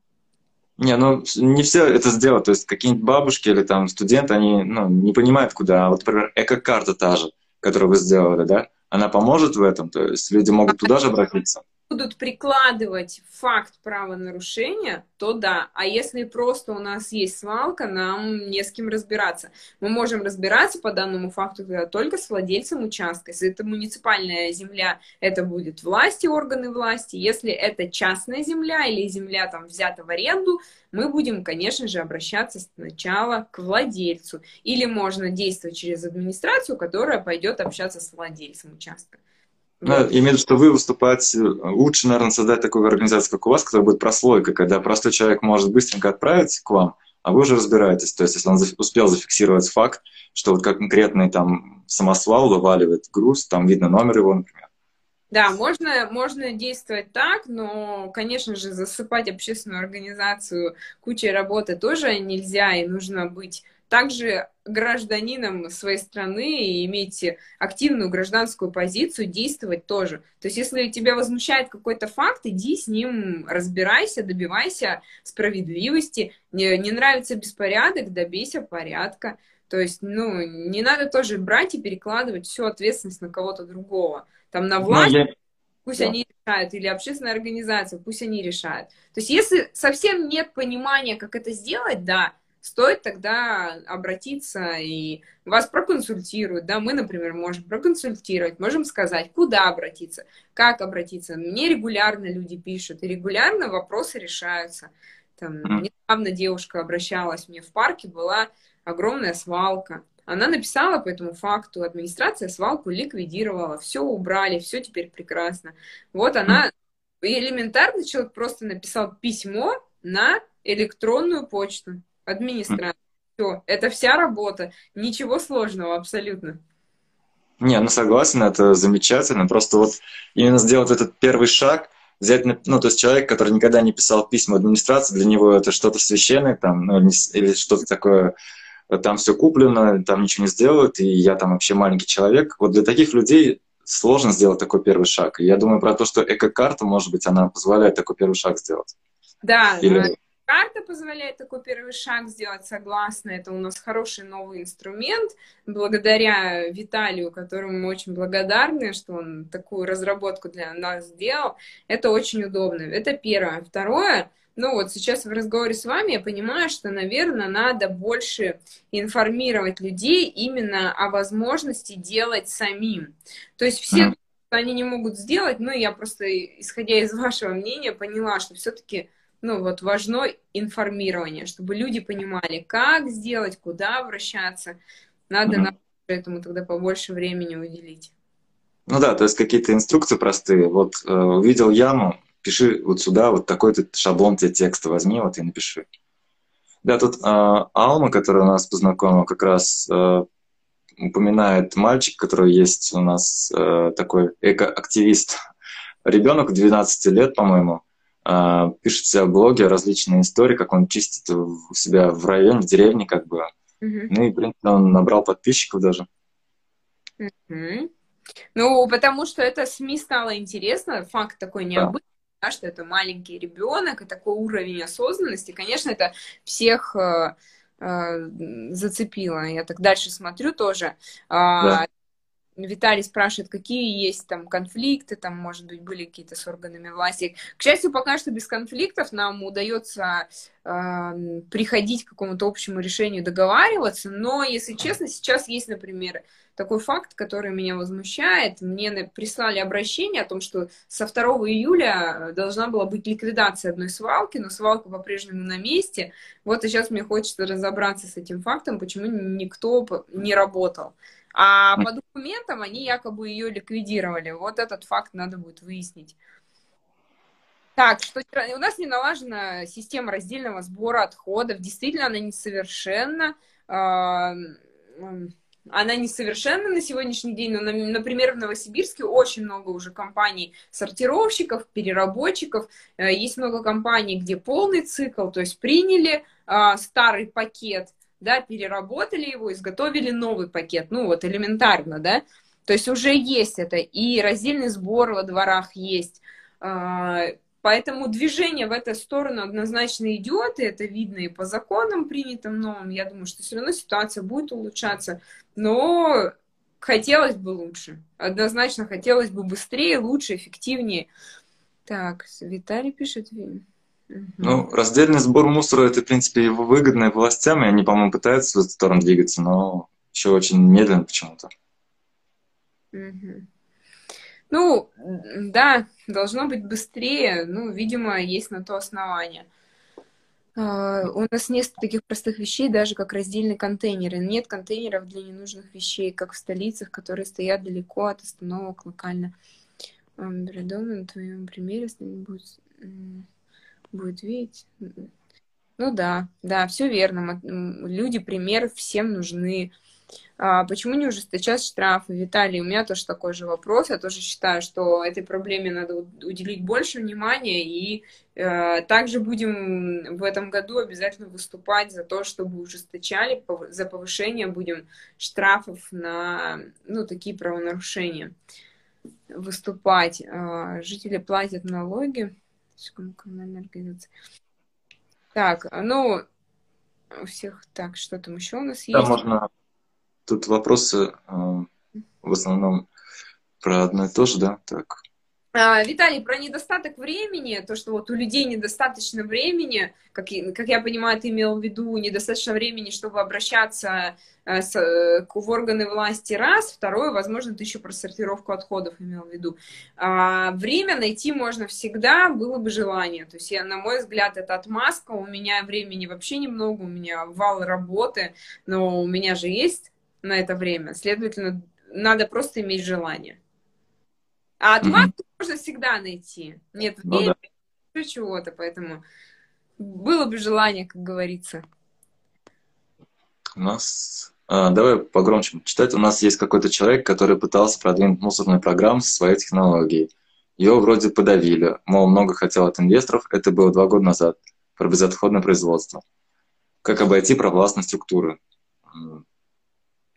Не, ну не все это сделают. То есть какие-нибудь бабушки или там студенты, они ну, не понимают, куда. Вот, например, эко-карта та же которую вы сделали, да, она поможет в этом? То есть люди могут туда же обратиться? Будут прикладывать факт правонарушения, то да. А если просто у нас есть свалка, нам не с кем разбираться. Мы можем разбираться по данному факту только с владельцем участка. Если это муниципальная земля, это будет власти, органы власти. Если это частная земля или земля там взята в аренду, мы будем, конечно же, обращаться сначала к владельцу. Или можно действовать через администрацию, которая пойдет общаться с владельцем участка. Ну, имеет, что вы выступаете, лучше, наверное, создать такую организацию, как у вас, которая будет прослойка, когда простой человек может быстренько отправить к вам, а вы уже разбираетесь. То есть, если он успел зафиксировать факт, что вот как конкретный там самосвал вываливает груз, там видно номер его, например. Да, можно, можно действовать так, но, конечно же, засыпать общественную организацию кучей работы тоже нельзя, и нужно быть также гражданином своей страны и иметь активную гражданскую позицию, действовать тоже. То есть, если тебя возмущает какой-то факт, иди с ним разбирайся, добивайся справедливости. Не, не нравится беспорядок, добейся порядка. То есть, ну, не надо тоже брать и перекладывать всю ответственность на кого-то другого. Там на ну, власть, я... пусть да. они решают, или общественная организация, пусть они решают. То есть, если совсем нет понимания, как это сделать, да, стоит тогда обратиться и вас проконсультируют, да, мы, например, можем проконсультировать, можем сказать, куда обратиться, как обратиться. Мне регулярно люди пишут, и регулярно вопросы решаются. Там, недавно девушка обращалась мне в парке, была огромная свалка. Она написала по этому факту, администрация свалку ликвидировала, все убрали, все теперь прекрасно. Вот она, элементарно человек просто написал письмо на электронную почту администрация. Все, это вся работа. Ничего сложного абсолютно. Не, ну согласен, это замечательно. Просто вот именно сделать этот первый шаг, взять, ну, то есть человек, который никогда не писал письма администрации, для него это что-то священное, там, ну, или что-то такое, там все куплено, там ничего не сделают, и я там вообще маленький человек. Вот для таких людей сложно сделать такой первый шаг. И я думаю про то, что эко-карта, может быть, она позволяет такой первый шаг сделать. Да, Или... Карта позволяет такой первый шаг сделать, согласно. Это у нас хороший новый инструмент. Благодаря Виталию, которому мы очень благодарны, что он такую разработку для нас сделал. Это очень удобно. Это первое. Второе, ну вот сейчас в разговоре с вами я понимаю, что, наверное, надо больше информировать людей именно о возможности делать самим. То есть все, mm. они не могут сделать, но я просто, исходя из вашего мнения, поняла, что все-таки ну, вот важно информирование, чтобы люди понимали, как сделать, куда обращаться. Надо, mm-hmm. надо этому тогда побольше времени уделить. Ну да, то есть какие-то инструкции простые. Вот э, увидел яму, пиши вот сюда, вот такой-то шаблон тебе текста возьми, вот и напиши. Да, тут э, Алма, которая у нас познакомила, как раз э, упоминает мальчик, который есть у нас э, такой экоактивист. Ребенок 12 лет, по-моему, пишет себе в блоге различные истории, как он чистит у себя в районе, в деревне, как бы. Mm-hmm. Ну и, принципе, он набрал подписчиков даже. Mm-hmm. Ну, потому что это СМИ стало интересно, факт такой необычный. Да да, что это маленький ребенок и такой уровень осознанности, конечно, это всех э, э, зацепило. Я так дальше смотрю тоже. А, да. Виталий спрашивает, какие есть там конфликты, там, может быть, были какие-то с органами власти. К счастью, пока что без конфликтов нам удается э, приходить к какому-то общему решению, договариваться, но, если честно, сейчас есть, например, такой факт, который меня возмущает. Мне прислали обращение о том, что со 2 июля должна была быть ликвидация одной свалки, но свалка по-прежнему на месте. Вот и сейчас мне хочется разобраться с этим фактом, почему никто не работал. А по документам они якобы ее ликвидировали. Вот этот факт надо будет выяснить. Так, что у нас не налажена система раздельного сбора отходов. Действительно, она несовершенна она несовершенна на сегодняшний день, но, например, в Новосибирске очень много уже компаний сортировщиков, переработчиков, э, есть много компаний, где полный цикл, то есть приняли а, старый пакет, да, переработали его, изготовили новый пакет, ну вот элементарно, да, то есть уже есть это, и раздельный сбор во дворах есть, а, Поэтому движение в эту сторону однозначно идет, и это видно и по законам принятым новым. Я думаю, что все равно ситуация будет улучшаться, но хотелось бы лучше. Однозначно хотелось бы быстрее, лучше, эффективнее. Так, Виталий пишет. Ну, раздельный сбор мусора, это, в принципе, его выгодно властям, и они, по-моему, пытаются в эту сторону двигаться, но еще очень медленно почему-то. Угу. Ну, да, должно быть быстрее. Ну, видимо, есть на то основание. А, у нас нет таких простых вещей, даже как раздельные контейнеры. Нет контейнеров для ненужных вещей, как в столицах, которые стоят далеко от остановок локально. Бредовно на твоем примере будет, будет видеть. Ну да, да, все верно. Люди, пример всем нужны. А почему не ужесточать штрафы? Виталий, у меня тоже такой же вопрос. Я тоже считаю, что этой проблеме надо уделить больше внимания. И э, также будем в этом году обязательно выступать за то, чтобы ужесточали, за повышение будем штрафов на ну, такие правонарушения выступать. Э, жители платят налоги. Так, ну, у всех так, что там еще у нас есть? Да, можно Тут вопросы э, в основном про одно и то же, да? Так. А, Виталий, про недостаток времени, то, что вот у людей недостаточно времени, как, как я понимаю, ты имел в виду недостаточно времени, чтобы обращаться э, с, в органы власти, раз. Второе, возможно, ты еще про сортировку отходов имел в виду. А, время найти можно всегда, было бы желание. То есть, я, на мой взгляд, это отмазка. У меня времени вообще немного, у меня вал работы, но у меня же есть на это время. Следовательно, надо просто иметь желание. А mm-hmm. Можно всегда найти. Нет времени, ну, да. чего-то, поэтому было бы желание, как говорится. У нас... А, давай погромче читать. У нас есть какой-то человек, который пытался продвинуть мусорную программу со своей технологией. Ее вроде подавили. Мол, много хотел от инвесторов. Это было два года назад. Про безотходное производство. Как обойти провластные структуры.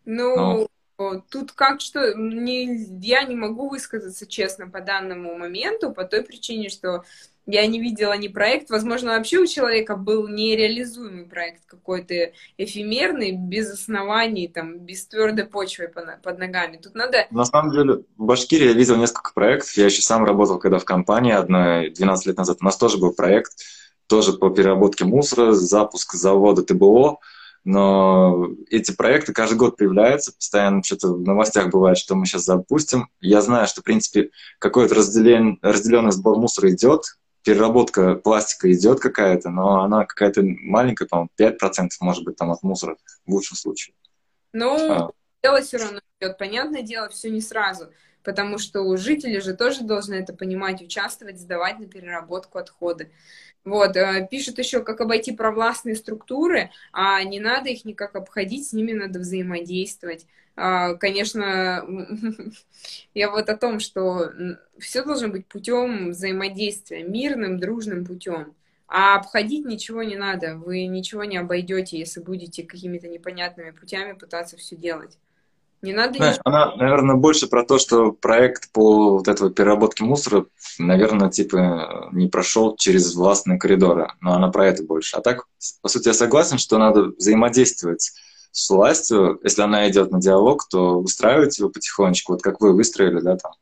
Ну, Тут как что, не, я не могу высказаться честно по данному моменту, по той причине, что я не видела ни проект. Возможно, вообще у человека был нереализуемый проект какой-то эфемерный, без оснований, там, без твердой почвы под ногами. Тут надо... На самом деле, в Башкирии я видел несколько проектов. Я еще сам работал, когда в компании одной 12 лет назад. У нас тоже был проект, тоже по переработке мусора, запуск завода ТБО но эти проекты каждый год появляются, постоянно что-то в новостях бывает, что мы сейчас запустим. Я знаю, что, в принципе, какой-то разделен, разделенный сбор мусора идет, переработка пластика идет какая-то, но она какая-то маленькая, по-моему, 5% может быть там от мусора в лучшем случае. Ну, а. дело все равно идет. Понятное дело, все не сразу потому что жители же тоже должны это понимать, участвовать, сдавать на переработку отходы. Вот, э, пишут еще, как обойти провластные структуры, а не надо их никак обходить, с ними надо взаимодействовать. А, конечно, *laughs* я вот о том, что все должно быть путем взаимодействия, мирным, дружным путем. А обходить ничего не надо. Вы ничего не обойдете, если будете какими-то непонятными путями пытаться все делать. Не надо Знаешь, она, наверное, больше про то, что проект по вот этой переработке мусора, наверное, типа не прошел через властные коридоры. Но она про это больше. А так, по сути, я согласен, что надо взаимодействовать с властью. Если она идет на диалог, то выстраивать его потихонечку, вот как вы выстроили, да, там.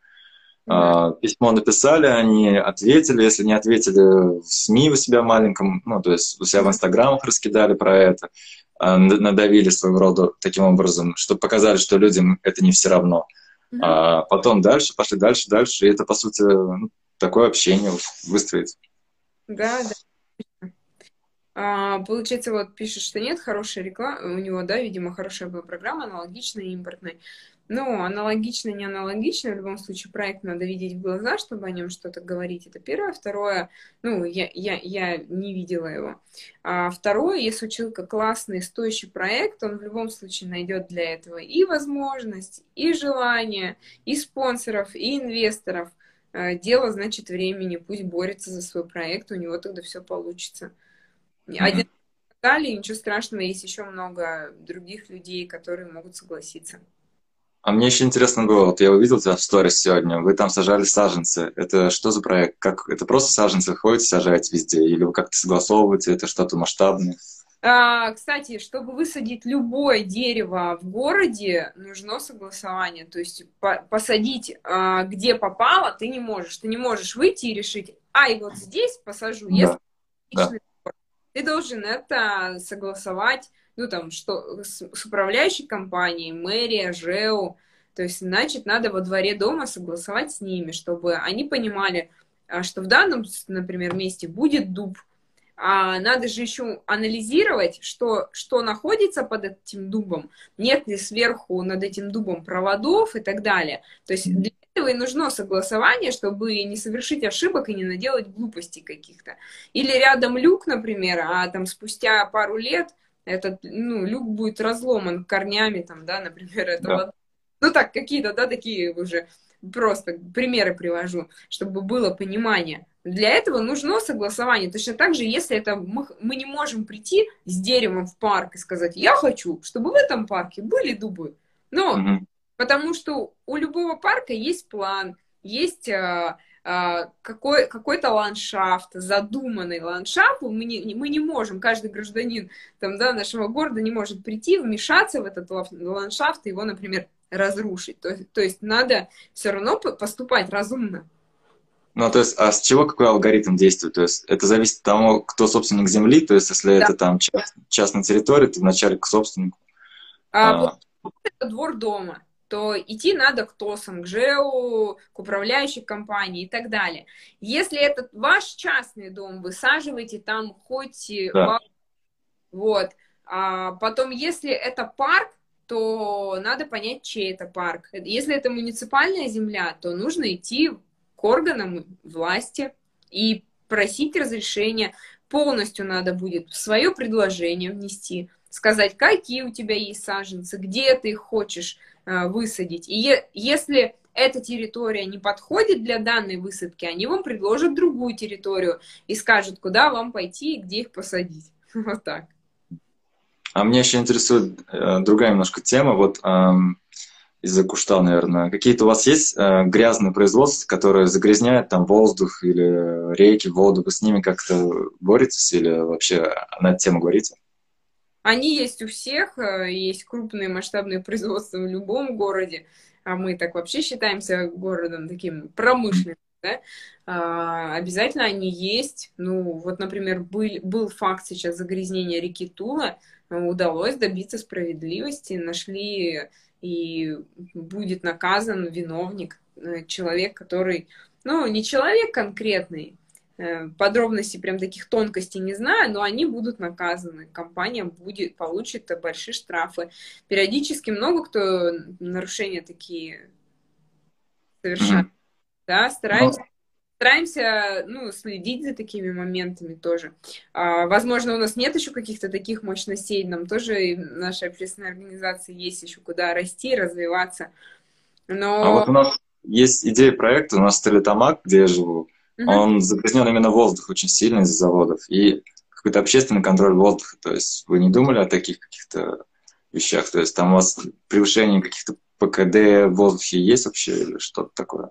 Mm-hmm. Письмо написали, они ответили. Если не ответили, в СМИ у себя маленьком, ну, то есть у себя в Инстаграмах раскидали про это. А, надавили своего рода таким образом, чтобы показали, что людям это не все равно. Mm-hmm. А потом дальше, пошли дальше, дальше, и это, по сути, ну, такое общение выстроить. Да, да. А, получается, вот пишет, что нет хорошей рекламы, у него, да, видимо, хорошая была программа, аналогичная импортной. Ну, аналогично, не аналогично, в любом случае проект надо видеть в глаза, чтобы о нем что-то говорить. Это первое. Второе, ну, я, я, я не видела его. А второе, если у человека классный, стоящий проект, он в любом случае найдет для этого и возможность, и желание, и спонсоров, и инвесторов. А, дело, значит, времени. Пусть борется за свой проект, у него тогда все получится. Один далее, ничего страшного, есть еще много других людей, которые могут согласиться. А мне еще интересно было, вот я увидел тебя в сторис сегодня, вы там сажали саженцы. Это что за проект? Как, это просто саженцы ходите, сажаете везде? Или вы как-то согласовываете, это что-то масштабное? А, кстати, чтобы высадить любое дерево в городе, нужно согласование. То есть по посадить, а, где попало, ты не можешь. Ты не можешь выйти и решить, а, и вот здесь посажу. Да. Если да. ты должен это согласовать ну, там, что с, с управляющей компанией, мэрия, ЖЭУ. То есть, значит, надо во дворе дома согласовать с ними, чтобы они понимали, а, что в данном, например, месте будет дуб, а надо же еще анализировать, что, что находится под этим дубом, нет ли сверху над этим дубом проводов и так далее. То есть для этого и нужно согласование, чтобы не совершить ошибок и не наделать глупостей каких-то. Или рядом люк, например, а там спустя пару лет этот, ну, люк будет разломан корнями, там, да, например, этого. Да. Ну, так, какие-то, да, такие уже просто примеры привожу, чтобы было понимание. Для этого нужно согласование. Точно так же, если это мы, мы не можем прийти с деревом в парк и сказать, я хочу, чтобы в этом парке были дубы. Но угу. потому что у любого парка есть план, есть а, какой, какой-то ландшафт, задуманный ландшафт, мы не, мы не можем, каждый гражданин там, да, нашего города не может прийти, вмешаться в этот ландшафт и его, например, разрушить. То, то есть надо все равно поступать разумно. Ну, то есть, а с чего какой алгоритм действует? То есть, это зависит от того, кто собственник земли, то есть, если да. это там част, частная территория, то вначале к собственнику. А, а... Вот это двор дома то идти надо к ТОСам, к ЖЭУ, к управляющей компании и так далее. Если это ваш частный дом, высаживайте там хоть... Да. Вот. А потом, если это парк, то надо понять, чей это парк. Если это муниципальная земля, то нужно идти к органам власти и просить разрешения. Полностью надо будет свое предложение внести, сказать, какие у тебя есть саженцы, где ты их хочешь высадить. И если эта территория не подходит для данной высадки, они вам предложат другую территорию и скажут, куда вам пойти и где их посадить. *laughs* Вот так. А меня еще интересует э, другая немножко тема. Вот из-за кушта, наверное. Какие-то у вас есть э, грязные производства, которые загрязняют там воздух или реки, воду? Вы с ними как-то боретесь или вообще на эту тему говорите? Они есть у всех, э, есть крупные масштабные производства в любом городе, а мы так вообще считаемся городом таким промышленным, да? а, обязательно они есть. Ну, вот, например, был, был факт сейчас загрязнения реки Тула, удалось добиться справедливости, нашли и будет наказан виновник, э, человек, который, ну, не человек конкретный, подробностей, прям таких тонкостей не знаю, но они будут наказаны. Компания будет, получит большие штрафы. Периодически много кто нарушения такие совершает. Mm-hmm. Да, стараемся, ну. стараемся ну, следить за такими моментами тоже. А, возможно, у нас нет еще каких-то таких мощностей, нам тоже наша общественная организация есть еще куда расти, развиваться. Но... А вот у нас есть идея проекта, у нас Столитамак, где я живу, Угу. Он загрязнен именно воздух очень сильно из-за заводов. И какой-то общественный контроль воздуха. То есть вы не думали о таких каких-то вещах? То есть там у вас превышение каких-то ПКД в воздухе есть вообще или что-то такое?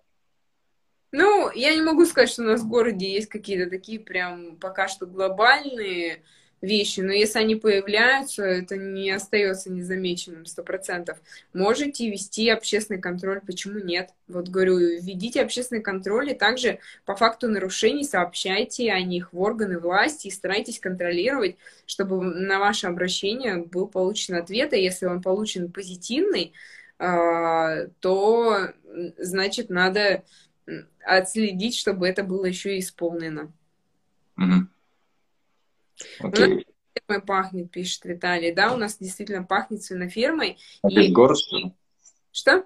Ну, я не могу сказать, что у нас в городе есть какие-то такие прям пока что глобальные вещи, но если они появляются, это не остается незамеченным сто процентов. Можете вести общественный контроль, почему нет? Вот говорю, введите общественный контроль и также по факту нарушений сообщайте о них в органы власти и старайтесь контролировать, чтобы на ваше обращение был получен ответ, и если он получен позитивный, а, то значит надо отследить, чтобы это было еще и исполнено. Mm-hmm. Окей. Okay. пахнет, пишет Виталий. Да, у нас действительно пахнет свинофермой. На и... весь город, что ли? Что?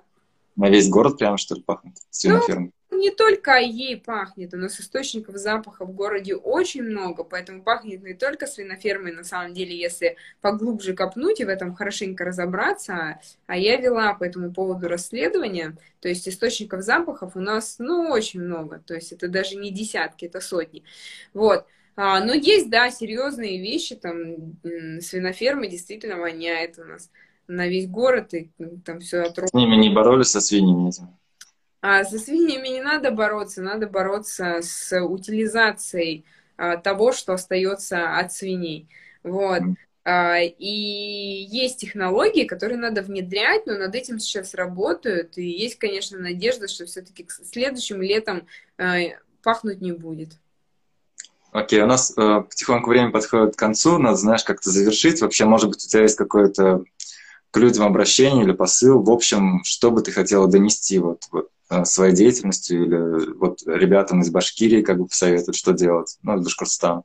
На весь город прямо, что ли, пахнет свинофермой? Ну, не только ей пахнет, у нас источников запаха в городе очень много, поэтому пахнет не только свинофермой, на самом деле, если поглубже копнуть и в этом хорошенько разобраться, а я вела по этому поводу расследование, то есть источников запахов у нас, ну, очень много, то есть это даже не десятки, это сотни, вот, а, но есть, да, серьезные вещи, там свиноферма действительно воняет у нас на весь город, и там все отрубано. С ними не боролись, со свиньями этими? А со свиньями не надо бороться, надо бороться с утилизацией а, того, что остается от свиней. Вот. Mm. А, и есть технологии, которые надо внедрять, но над этим сейчас работают. И есть, конечно, надежда, что все-таки следующим летом а, пахнуть не будет. Окей, у нас э, потихоньку время подходит к концу, надо, знаешь, как-то завершить. Вообще, может быть, у тебя есть какое-то к людям обращение или посыл, в общем, что бы ты хотела донести вот, вот э, своей деятельностью или вот ребятам из Башкирии как бы посоветовать, что делать, ну, из Башкортостана.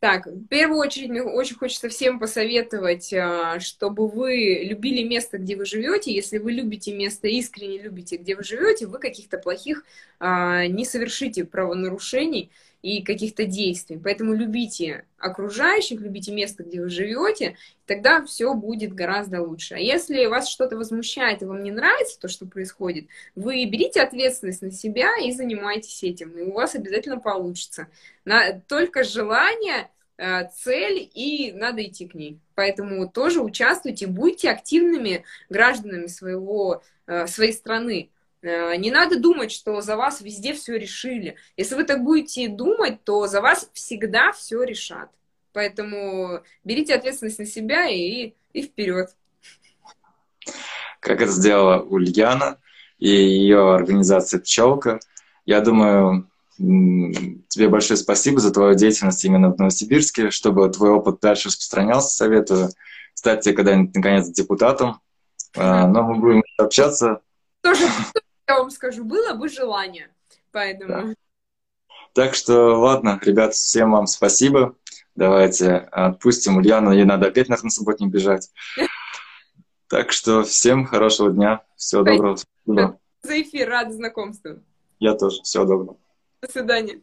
Так, в первую очередь мне очень хочется всем посоветовать, э, чтобы вы любили место, где вы живете. Если вы любите место, искренне любите, где вы живете, вы каких-то плохих э, не совершите правонарушений и каких-то действий. Поэтому любите окружающих, любите место, где вы живете, тогда все будет гораздо лучше. А если вас что-то возмущает и вам не нравится то, что происходит, вы берите ответственность на себя и занимайтесь этим, и у вас обязательно получится. На, только желание, э, цель, и надо идти к ней. Поэтому тоже участвуйте, будьте активными гражданами своего, э, своей страны. Э, не надо думать, что за вас везде все решили. Если вы так будете думать, то за вас всегда все решат. Поэтому берите ответственность на себя и, и вперед. Как это сделала Ульяна и ее организация «Пчелка». Я думаю, тебе большое спасибо за твою деятельность именно в Новосибирске, чтобы твой опыт дальше распространялся. Советую стать тебе когда-нибудь, наконец, депутатом. Mm-hmm. Но мы будем общаться. Тоже я вам скажу, было бы желание. Поэтому... Да. Так что, ладно, ребят, всем вам спасибо. Давайте отпустим Ульяну, ей надо опять на субботник бежать. *laughs* Так что всем хорошего дня. Всего доброго. За эфир, рад знакомству. Я тоже. Всего доброго. До свидания.